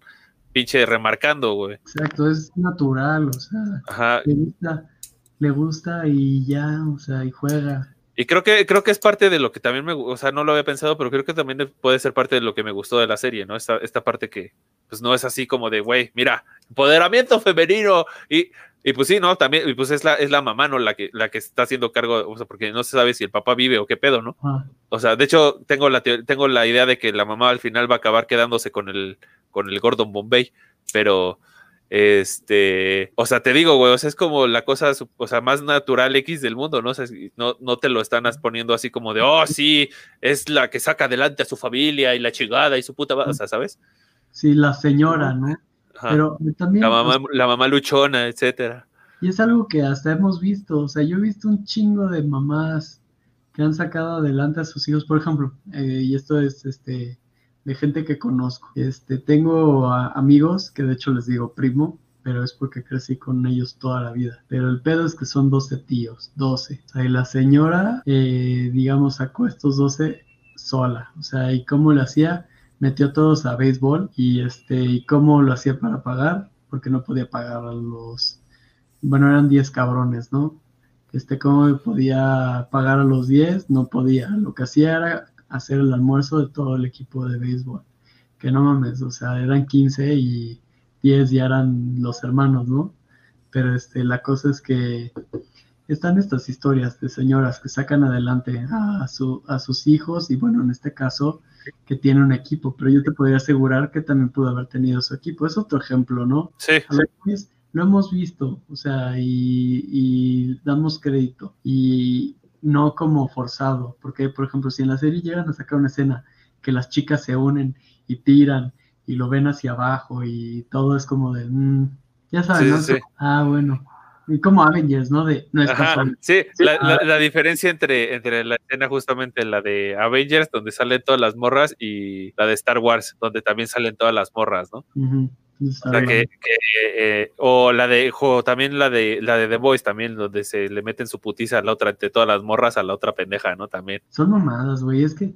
pinche remarcando, güey. Exacto, es natural, o sea, Ajá. le gusta, le gusta y ya, o sea, y juega. Y creo que, creo que es parte de lo que también me, o sea, no lo había pensado, pero creo que también puede ser parte de lo que me gustó de la serie, ¿no? Esta, esta parte que, pues no es así como de, güey, mira, empoderamiento femenino. Y, y pues sí, ¿no? También, y pues es la, es la mamá, ¿no? La que, la que está haciendo cargo, o sea, porque no se sabe si el papá vive o qué pedo, ¿no? Ah, O sea, de hecho, tengo la, tengo la idea de que la mamá al final va a acabar quedándose con el, con el Gordon Bombay, pero, este, o sea, te digo, güey, o sea, es como la cosa, o sea, más natural X del mundo, ¿no? O sea, no, no te lo están poniendo así como de, oh, sí, es la que saca adelante a su familia y la chingada y su puta, va-", o sea, ¿sabes? sí, la señora, ¿no? Ajá. Pero también, la mamá, sea, la mamá luchona, etcétera. y es algo que hasta hemos visto, o sea, yo he visto un chingo de mamás que han sacado adelante a sus hijos, por ejemplo, eh, y esto es, este, de gente que conozco. Este, tengo amigos que de hecho les digo primo, pero es porque crecí con ellos toda la vida. Pero el pedo es que son 12 tíos, 12. O sea, y la señora, eh, digamos, sacó estos 12 sola. O sea, ¿y cómo lo hacía? Metió todos a béisbol y este, ¿y cómo lo hacía para pagar? Porque no podía pagar a los, bueno, eran 10 cabrones, ¿no? Este, ¿cómo podía pagar a los 10? No podía. Lo que hacía era hacer el almuerzo de todo el equipo de béisbol. Que no mames, o sea, eran 15 y 10 ya eran los hermanos, ¿no? Pero este, la cosa es que están estas historias de señoras que sacan adelante a, su, a sus hijos y bueno, en este caso, que tiene un equipo, pero yo te podría asegurar que también pudo haber tenido su equipo. Es otro ejemplo, ¿no? Sí, A veces lo hemos visto, o sea, y, y damos crédito y no como forzado, porque por ejemplo, si en la serie llegan a sacar una escena que las chicas se unen y tiran y lo ven hacia abajo y todo es como de, mm, ya saben, Sí, ¿no? sí. Ah, bueno, y como Avengers, ¿no? De, no es Ajá, casual. sí, la, la- la diferencia entre, entre la escena justamente la de Avengers, donde salen todas las morras, y la de Star Wars, donde también salen todas las morras, ¿no? O sea, que, que, eh, o la de, o también la de, la de The Voice, también, donde se le meten su putiza a la otra, entre todas las morras, a la otra pendeja, ¿no? También. Son mamadas, güey, es que,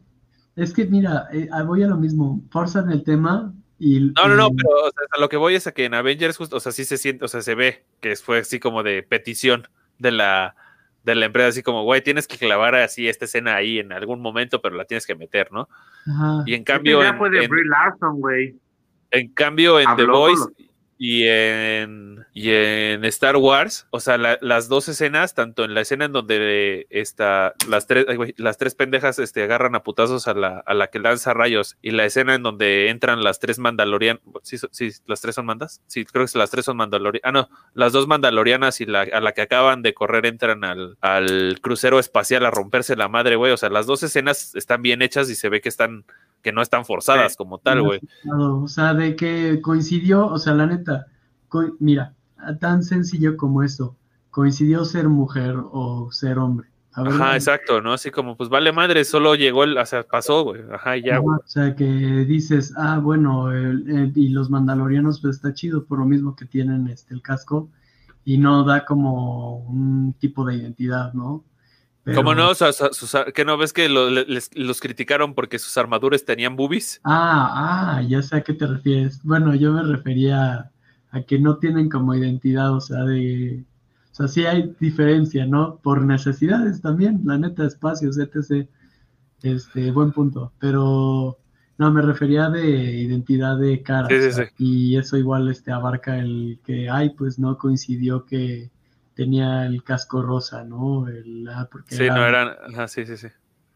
es que mira, eh, ah, voy a lo mismo, forzan el tema y... No, no, no, pero o sea, a lo que voy es a que en Avengers, justo, o sea, sí se siente, o sea, se ve que fue así como de petición de la, de la empresa, así como, güey, tienes que clavar así esta escena ahí en algún momento, pero la tienes que meter, ¿no? Ajá. Y en cambio, idea en, fue de en- Brie Larson, güey. En cambio, en The Voice y en, y en Star Wars, o sea, la- las dos escenas, tanto en la escena en donde esta, las, tres, las tres pendejas este, agarran a putazos a la, a la que lanza rayos, y la escena en donde entran las tres mandalorianas, ¿sí, sí, las tres son mandas? Sí, creo que las tres son mandalorianas. Ah, no, las dos mandalorianas y la, a la que acaban de correr entran al, al crucero espacial a romperse la madre, güey. O sea, las dos escenas están bien hechas y se ve que están, que no están forzadas como tal, güey. O sea, de que coincidió, o sea, la neta, mira, tan sencillo como eso, coincidió ser mujer o ser hombre. Ajá, exacto, ¿no? Así como, pues vale madre, solo llegó el, o sea, pasó, güey. Ajá, ya, Ajá. O sea, que dices, ah, bueno, el- el- y los mandalorianos pues está chido por lo mismo que tienen este el casco y no da como un tipo de identidad, ¿no? Pero- ¿Cómo no? Sus- sus- ¿Qué no ves que lo- les- los criticaron porque sus armaduras tenían boobies? Ah, ah, ya sé a qué te refieres. Bueno, yo me refería a que no tienen como identidad, o sea, de... O sea, sí hay diferencia, ¿no? Por necesidades también, la neta, espacios, etc. Este, buen punto. Pero no, me refería de identidad de cara. Sí, sí, sí. Y eso igual este, abarca el que, ay, pues no coincidió que tenía el casco rosa, ¿no? El, ah, porque Sí, era- no eran. Ajá, sí, sí, sí.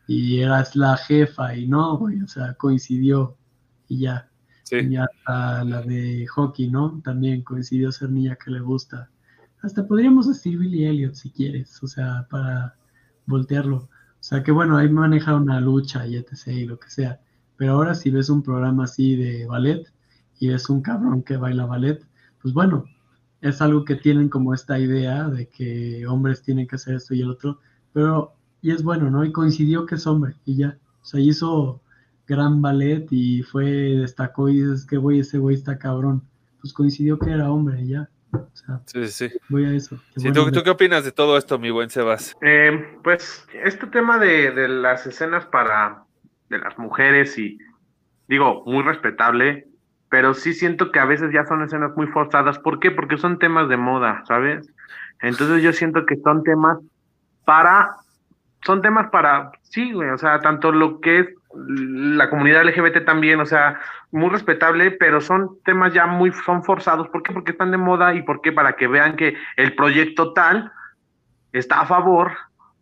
y eras la jefa y no, güey, o sea, coincidió y ya. Sí. Y ya la, la de hockey, ¿no? También coincidió ser niña que le gusta. Hasta podríamos decir Billy Elliot si quieres, o sea, para voltearlo. O sea, que bueno, ahí maneja una lucha y etc. y lo que sea. Pero ahora si ves un programa así de ballet y ves un cabrón que baila ballet, pues bueno, es algo que tienen como esta idea de que hombres tienen que hacer esto y el otro, pero y es bueno, ¿no? Y coincidió que es hombre y ya. O sea, hizo gran ballet y fue, destacó y dices que güey, ese güey está cabrón. Pues coincidió que era hombre y ya. O sea, Sí, sí, sí. voy a eso. Qué Sí, ¿tú, que- tú qué opinas de todo esto, mi buen Sebas? Eh, pues este tema de, de las escenas para de las mujeres y digo, muy respetable. Pero sí siento que a veces ya son escenas muy forzadas. ¿Por qué? Porque son temas de moda, ¿sabes? Entonces yo siento que son temas para, son temas para, sí, güey, o sea, tanto lo que es la comunidad LGBT también, o sea, muy respetable, pero son temas ya muy, son forzados. ¿Por qué? Porque están de moda y por qué? Para que vean que el proyecto tal está a favor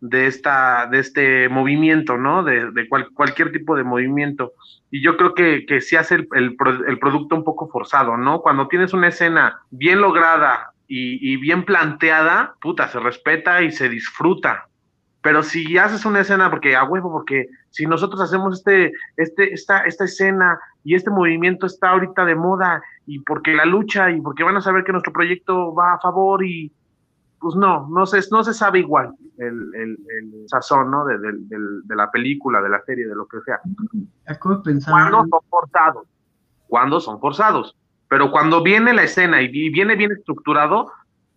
de esta, de este movimiento, ¿no? De, de cualquier tipo de movimiento. Y yo creo que, que se hace el, el, el, producto un poco forzado, ¿no? Cuando tienes una escena bien lograda y, y bien planteada, puta, se respeta y se disfruta. Pero si haces una escena, porque a huevo, porque si nosotros hacemos este, este, esta, esta escena y este movimiento está ahorita de moda, y porque la lucha, y porque van a saber que nuestro proyecto va a favor, y pues no, no se, no se sabe igual el, el, el sazón, ¿no? De, de, de, la película, de la serie, de lo que sea. Acabo. Cuando son forzados, cuando son forzados. Pero cuando viene la escena y viene bien estructurado,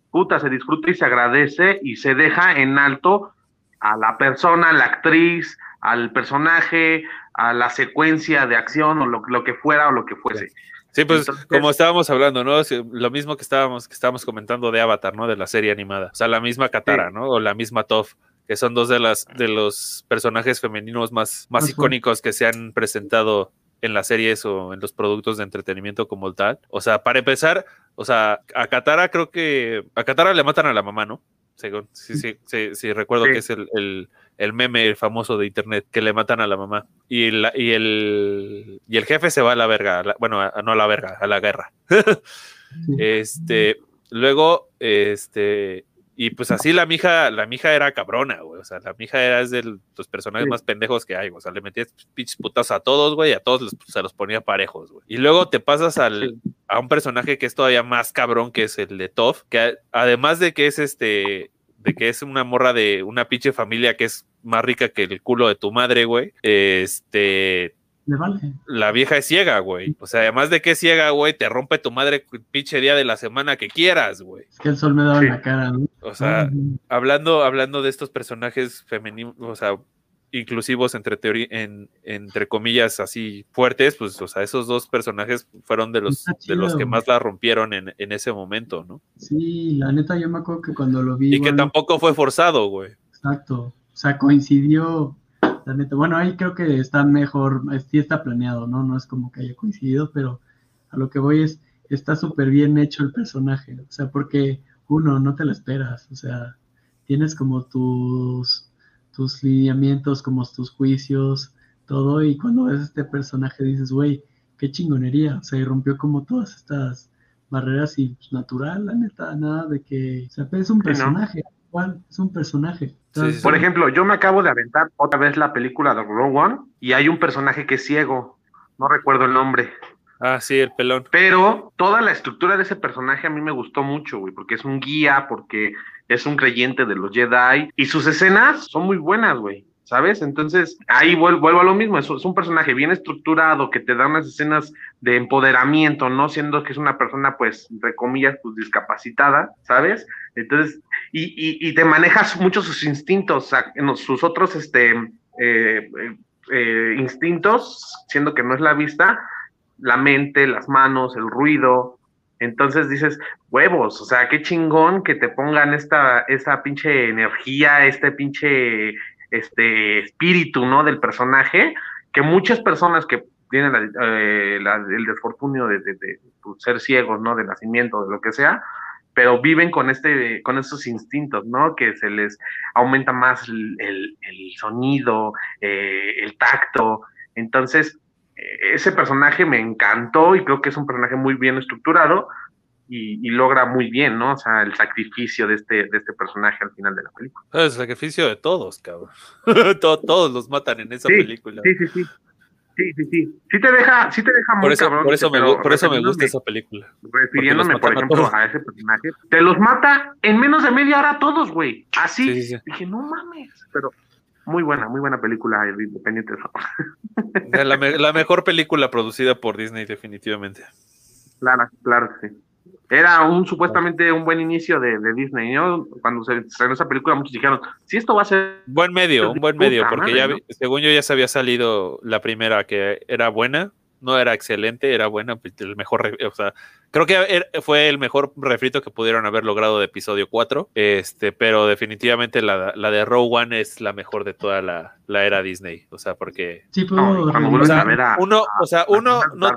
puta, se disfruta y se agradece y se deja en alto a la persona, a la actriz, al personaje, a la secuencia de acción o lo, lo que fuera o lo que fuese. Sí, pues Entonces, como estábamos hablando, ¿no? Lo mismo que estábamos, que estábamos comentando de Avatar, ¿no? De la serie animada. O sea, la misma Katara, sí. ¿no? O la misma Toph, que son dos de las de los personajes femeninos más, más uh -huh. icónicos que se han presentado en las series o en los productos de entretenimiento como tal. O sea, para empezar, o sea, a Katara creo que a Katara le matan a la mamá, ¿no? según sí, sí, sí, sí recuerdo sí. que es el, el, el, meme famoso de internet que le matan a la mamá y, la, y, el, y el jefe se va a la verga, a la, bueno, a, no a la verga, a la guerra. este, luego, este, y pues así la mija, la mija era cabrona, güey. O sea, la mija era es de los personajes sí. más pendejos que hay, O sea, le metías pinches putas a todos, güey, y a todos los, se los ponía parejos, güey. Y luego te pasas al, a un personaje que es todavía más cabrón, que es el de Toph, que además de que es este, de que es una morra de una pinche familia que es más rica que el culo de tu madre, güey. Este, Vale. La vieja es ciega, güey. O sea, además de que es ciega, güey, te rompe tu madre pinche día de la semana que quieras, güey. Es que el sol me daba sí. en la cara, ¿no? O sea, hablando, hablando de estos personajes femeninos, o sea, inclusivos entre teoría, en, entre comillas así fuertes, pues, o sea, esos dos personajes fueron de los, de los que más la rompieron en, en, ese momento, ¿no? Sí, la neta, yo me acuerdo que cuando lo vi. Y que tampoco fue forzado, güey. Exacto. O sea, coincidió la neta. Bueno, ahí creo que está mejor, sí está planeado, ¿no? No es como que haya coincidido, pero a lo que voy es, está súper bien hecho el personaje, o sea, porque uno, no te lo esperas, o sea, tienes como tus, tus lineamientos, como tus juicios, todo, y cuando ves este personaje dices, güey, qué chingonería, o sea, y rompió como todas estas barreras y pues, natural, la neta, nada de que, o sea, es un personaje, ¿no? igual, es un personaje. Entonces, sí, sí. Por ejemplo, yo me acabo de aventar otra vez la película de Rogue One y hay un personaje que es ciego, no recuerdo el nombre. Ah, sí, el pelón. Pero toda la estructura de ese personaje a mí me gustó mucho, güey, porque es un guía, porque es un creyente de los Jedi y sus escenas son muy buenas, güey. ¿Sabes? Entonces, ahí vuelvo, a lo mismo, es, un personaje bien estructurado que te da unas escenas de empoderamiento, no siendo que es una persona, pues, entre comillas, pues, discapacitada, ¿sabes? Entonces, y, te manejas mucho sus instintos, sus otros, este, eh, eh, instintos, siendo que no es la vista, la mente, las manos, el ruido, entonces dices, huevos, o sea, qué chingón que te pongan esta, esa pinche energía, este pinche este espíritu, ¿no? Del personaje, que muchas personas que tienen eh, el desfortunio de, de, de, ser ciegos, ¿no? De nacimiento, de lo que sea, pero viven con este, con esos instintos, ¿no? Que se les aumenta más el, el, el sonido, eh, el tacto. Entonces, eh, ese personaje me encantó y creo que es un personaje muy bien estructurado, y, y, logra muy bien, ¿no? O sea, el sacrificio de este, de este personaje al final de la película. El sacrificio de todos, cabrón. todos, todos los matan en esa sí, película. Sí, sí, sí. Sí, sí, sí. Sí te deja, sí te deja muy por eso, cabrón. Por eso, me, por eso me gusta esa película. Refiriéndome, por ejemplo, a, a, ese personaje. Te los mata en menos de media hora a todos, güey. Así. Sí, sí, Dije, no mames. Pero muy buena, muy buena película, independiente de eso. la, me, la mejor película producida por Disney, definitivamente. Claro, claro sí era un supuestamente un buen inicio de, de, Disney, ¿no? Cuando se estrenó esa película, muchos dijeron, si esto va a ser... Buen medio, un buen medio, porque ya, según yo ya se había salido la primera que era buena, no era excelente, era buena, pues, el mejor, o sea, creo que fue el mejor refrito que pudieron haber logrado de episodio 4, este, pero definitivamente la, la de Row One es la mejor de toda la, la era Disney, o sea, porque... Sí, No, cuando vuelves a ver a- uno, o sea, uno, no,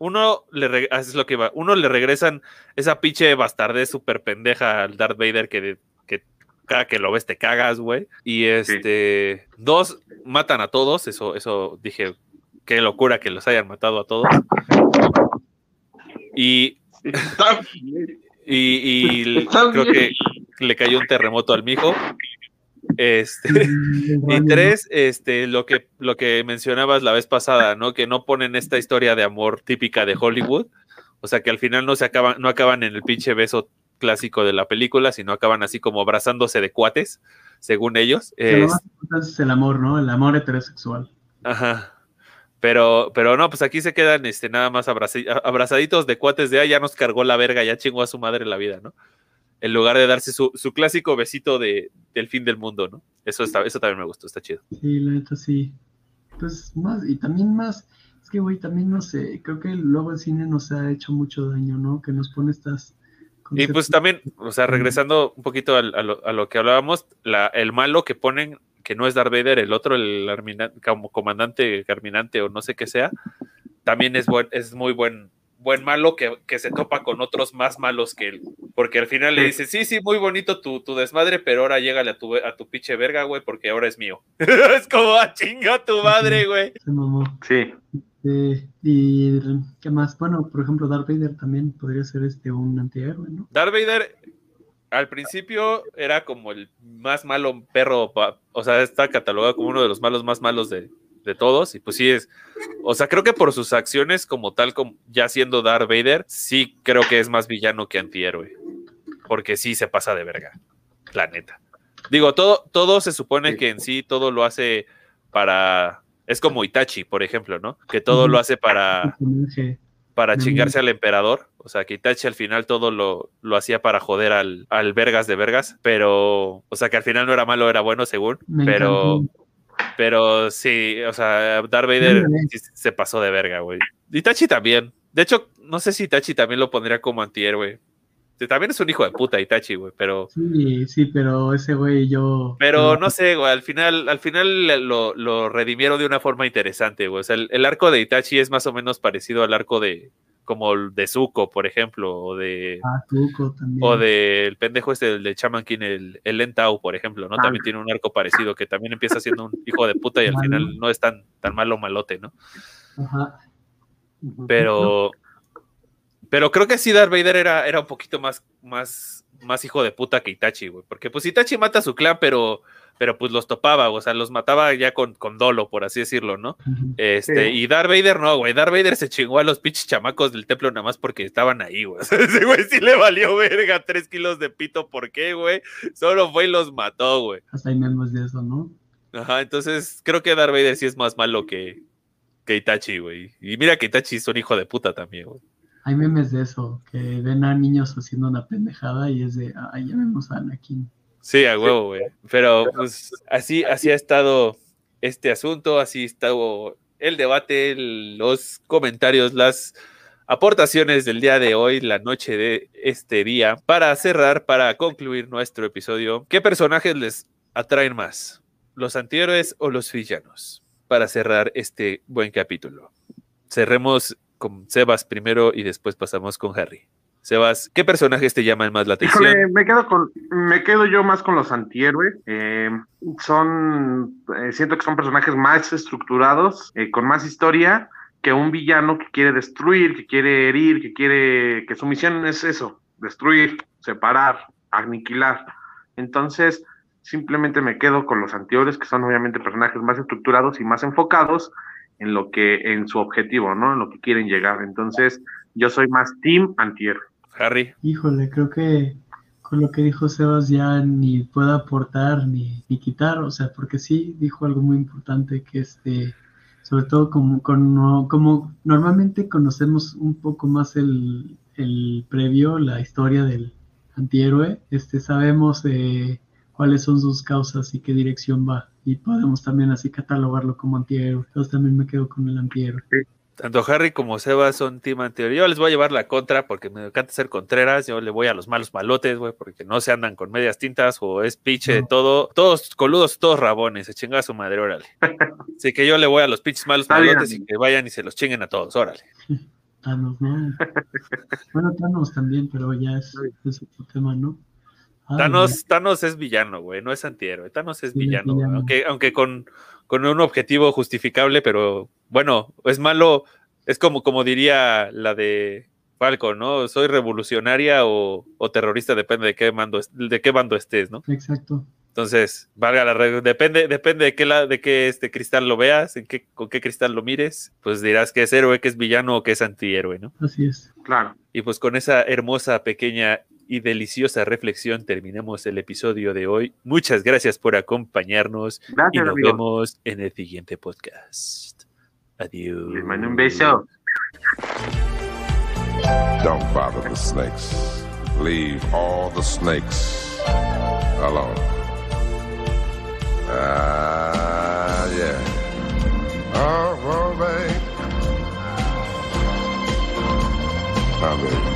uno le ah, es lo que va, uno le regresan esa pinche bastardez súper pendeja al Darth Vader que, que cada que lo ves te cagas, güey. Y este, dos, matan a todos, eso, eso dije, qué locura que los hayan matado a todos. Y, y, y creo que le cayó un terremoto al mijo. Este, Y tres, este, lo que, lo que mencionabas la vez pasada, ¿no? Que no ponen esta historia de amor típica de Hollywood. O sea, que al final no se acaban, no acaban en el pinche beso clásico de la película, sino acaban así como abrazándose de cuates, según ellos. Lo Es- más importante es el amor, ¿no? El amor heterosexual. ajá. Pero, pero no, pues aquí se quedan este, nada más abrazaditos de cuates de ah, ya nos cargó la verga, ya chingó a su madre la vida, ¿no? En lugar de darse su, su clásico besito de, del fin del mundo, ¿no? Eso, está, eso también me gustó, está chido. Sí, la neta sí. Pues más, y también más, es que güey, también no sé, creo que luego el cine nos ha hecho mucho daño, ¿no? Que nos pone estas... Y pues también, o sea, regresando un poquito al- a, lo, a lo que hablábamos, la, el malo que ponen, que no es Darth Vader, el otro, el armina- como comandante Carminante o no sé qué sea, también es, buen, es muy buen, buen malo que, que se topa con otros más malos que él. Porque al final le dice, sí, sí, muy bonito tu, tu desmadre, pero ahora llégale a tu, a tu pinche verga, güey, porque ahora es mío. es como, a chinga tu madre, güey. Se mamó. Sí, Eh, y qué más, bueno, por ejemplo, Darth Vader también podría ser este un antihéroe, ¿no? Darth Vader al principio era como el más malo perro, pa- o sea, está catalogado como uno de los malos más malos de, de todos, y pues sí es, o sea, creo que por sus acciones como tal, como ya siendo Darth Vader, sí creo que es más villano que antihéroe, porque sí se pasa de verga, la neta. Digo, todo, todo se supone que en sí todo lo hace para, es como Itachi, por ejemplo, ¿no? Que todo lo hace para para chingarse al emperador. O sea, que Itachi al final todo lo, lo hacía para joder al, al Vergas de Vergas, pero, o sea, que al final no era malo, era bueno según, Me pero, encantó. Pero sí, o sea, Darth Vader se pasó de verga, güey. Itachi también. De hecho, no sé si Itachi también lo pondría como antihéroe. Que También es un hijo de puta Itachi, güey, pero, Sí, sí, pero ese güey yo... pero no sé, güey, al final, al final lo, lo redimieron de una forma interesante, güey. O sea, el, el arco de Itachi es más o menos parecido al arco de, como el de Zuko, por ejemplo, o de, Ah, Tuco también. o del pendejo este del de Chaman King, el, el Lentau, por ejemplo, ¿no? Ah. También tiene un arco parecido que también empieza siendo un hijo de puta y al Malo. final no es tan, tan malo malote, ¿no? Ajá. Pero, pero creo que sí Darth Vader era, era un poquito más, más, más hijo de puta que Itachi, güey. Porque pues Itachi mata a su clan, pero, pero pues los topaba, o sea, los mataba ya con, con dolo, por así decirlo, ¿no? Este, Sí. y Darth Vader no, güey. Darth Vader se chingó a los pinches chamacos del templo nada más porque estaban ahí, güey. O sea, ese güey sí le valió verga tres kilos de pito. ¿Por qué, güey? Solo fue y los mató, güey. Hasta hay memes de eso, ¿no? Ajá, entonces creo que Darth Vader sí es más malo que, que Itachi, güey. Y mira que Itachi es un hijo de puta también, güey. Hay memes de eso, que ven a niños haciendo una pendejada y es de, ay, ya vemos a Anakin. Sí, a huevo, güey. Pero pues así, así ha estado este asunto, así ha estado el debate, el- los comentarios, las aportaciones del día de hoy, la noche de este día. Para cerrar, para concluir nuestro episodio, ¿qué personajes les atraen más? ¿Los antihéroes o los villanos? Para cerrar este buen capítulo. Cerremos con Sebas primero y después pasamos con Harry. Sebas, ¿qué personajes te llaman más la atención? Híjole, me quedo con, me quedo yo más con los antihéroes. Eh, son, eh, siento que son personajes más estructurados, eh, con más historia que un villano que quiere destruir, que quiere herir, que quiere, que su misión es eso, destruir, separar, aniquilar. Entonces, simplemente me quedo con los antihéroes, que son obviamente personajes más estructurados y más enfocados en lo que, en su objetivo, ¿no? En lo que quieren llegar. Entonces, yo soy más team antihéroe. Harry. Híjole, creo que con lo que dijo Sebas ya ni puedo aportar ni, ni quitar, o sea, porque sí dijo algo muy importante que este, sobre todo como, como, como normalmente conocemos un poco más el, el previo, la historia del antihéroe, este, sabemos eh, cuáles son sus causas y qué dirección va, y podemos también así catalogarlo como antihéroe, entonces también me quedo con el antihéroe. Tanto Harry como Seba son team anterior. Yo les voy a llevar la contra porque me encanta ser contreras. Yo le voy a los malos malotes, güey, porque no se andan con medias tintas o es piche, todo, todos coludos, todos rabones, se chinga a su madre, órale. Así que yo le voy a los pinches malos malotes y que vayan y se los chinguen a todos, órale. Thanos, ¿no? bueno, Thanos también, pero ya es, es otro tema, ¿no? Thanos, Thanos es villano, güey, no es antihéroe. Thanos es villano, aunque, aunque con, con, un objetivo justificable, pero bueno, es malo, es como, como diría la de Falco, ¿no? Soy revolucionaria o, o terrorista, depende de qué, mando, de qué bando estés, ¿no? Exacto. Entonces, valga la regla, depende, depende de qué, la, de qué este cristal lo veas, en qué, con qué cristal lo mires, pues dirás que es héroe, que es villano o que es antihéroe, ¿no? Así es. Claro. Y pues con esa hermosa, pequeña y deliciosa reflexión terminamos el episodio de hoy. Muchas gracias por acompañarnos y nos vemos en el siguiente podcast. Adiós. Les mando un beso. Don't bother the snakes. Leave all the snakes alone. Ah, uh, yeah. Oh, well, babe. My baby.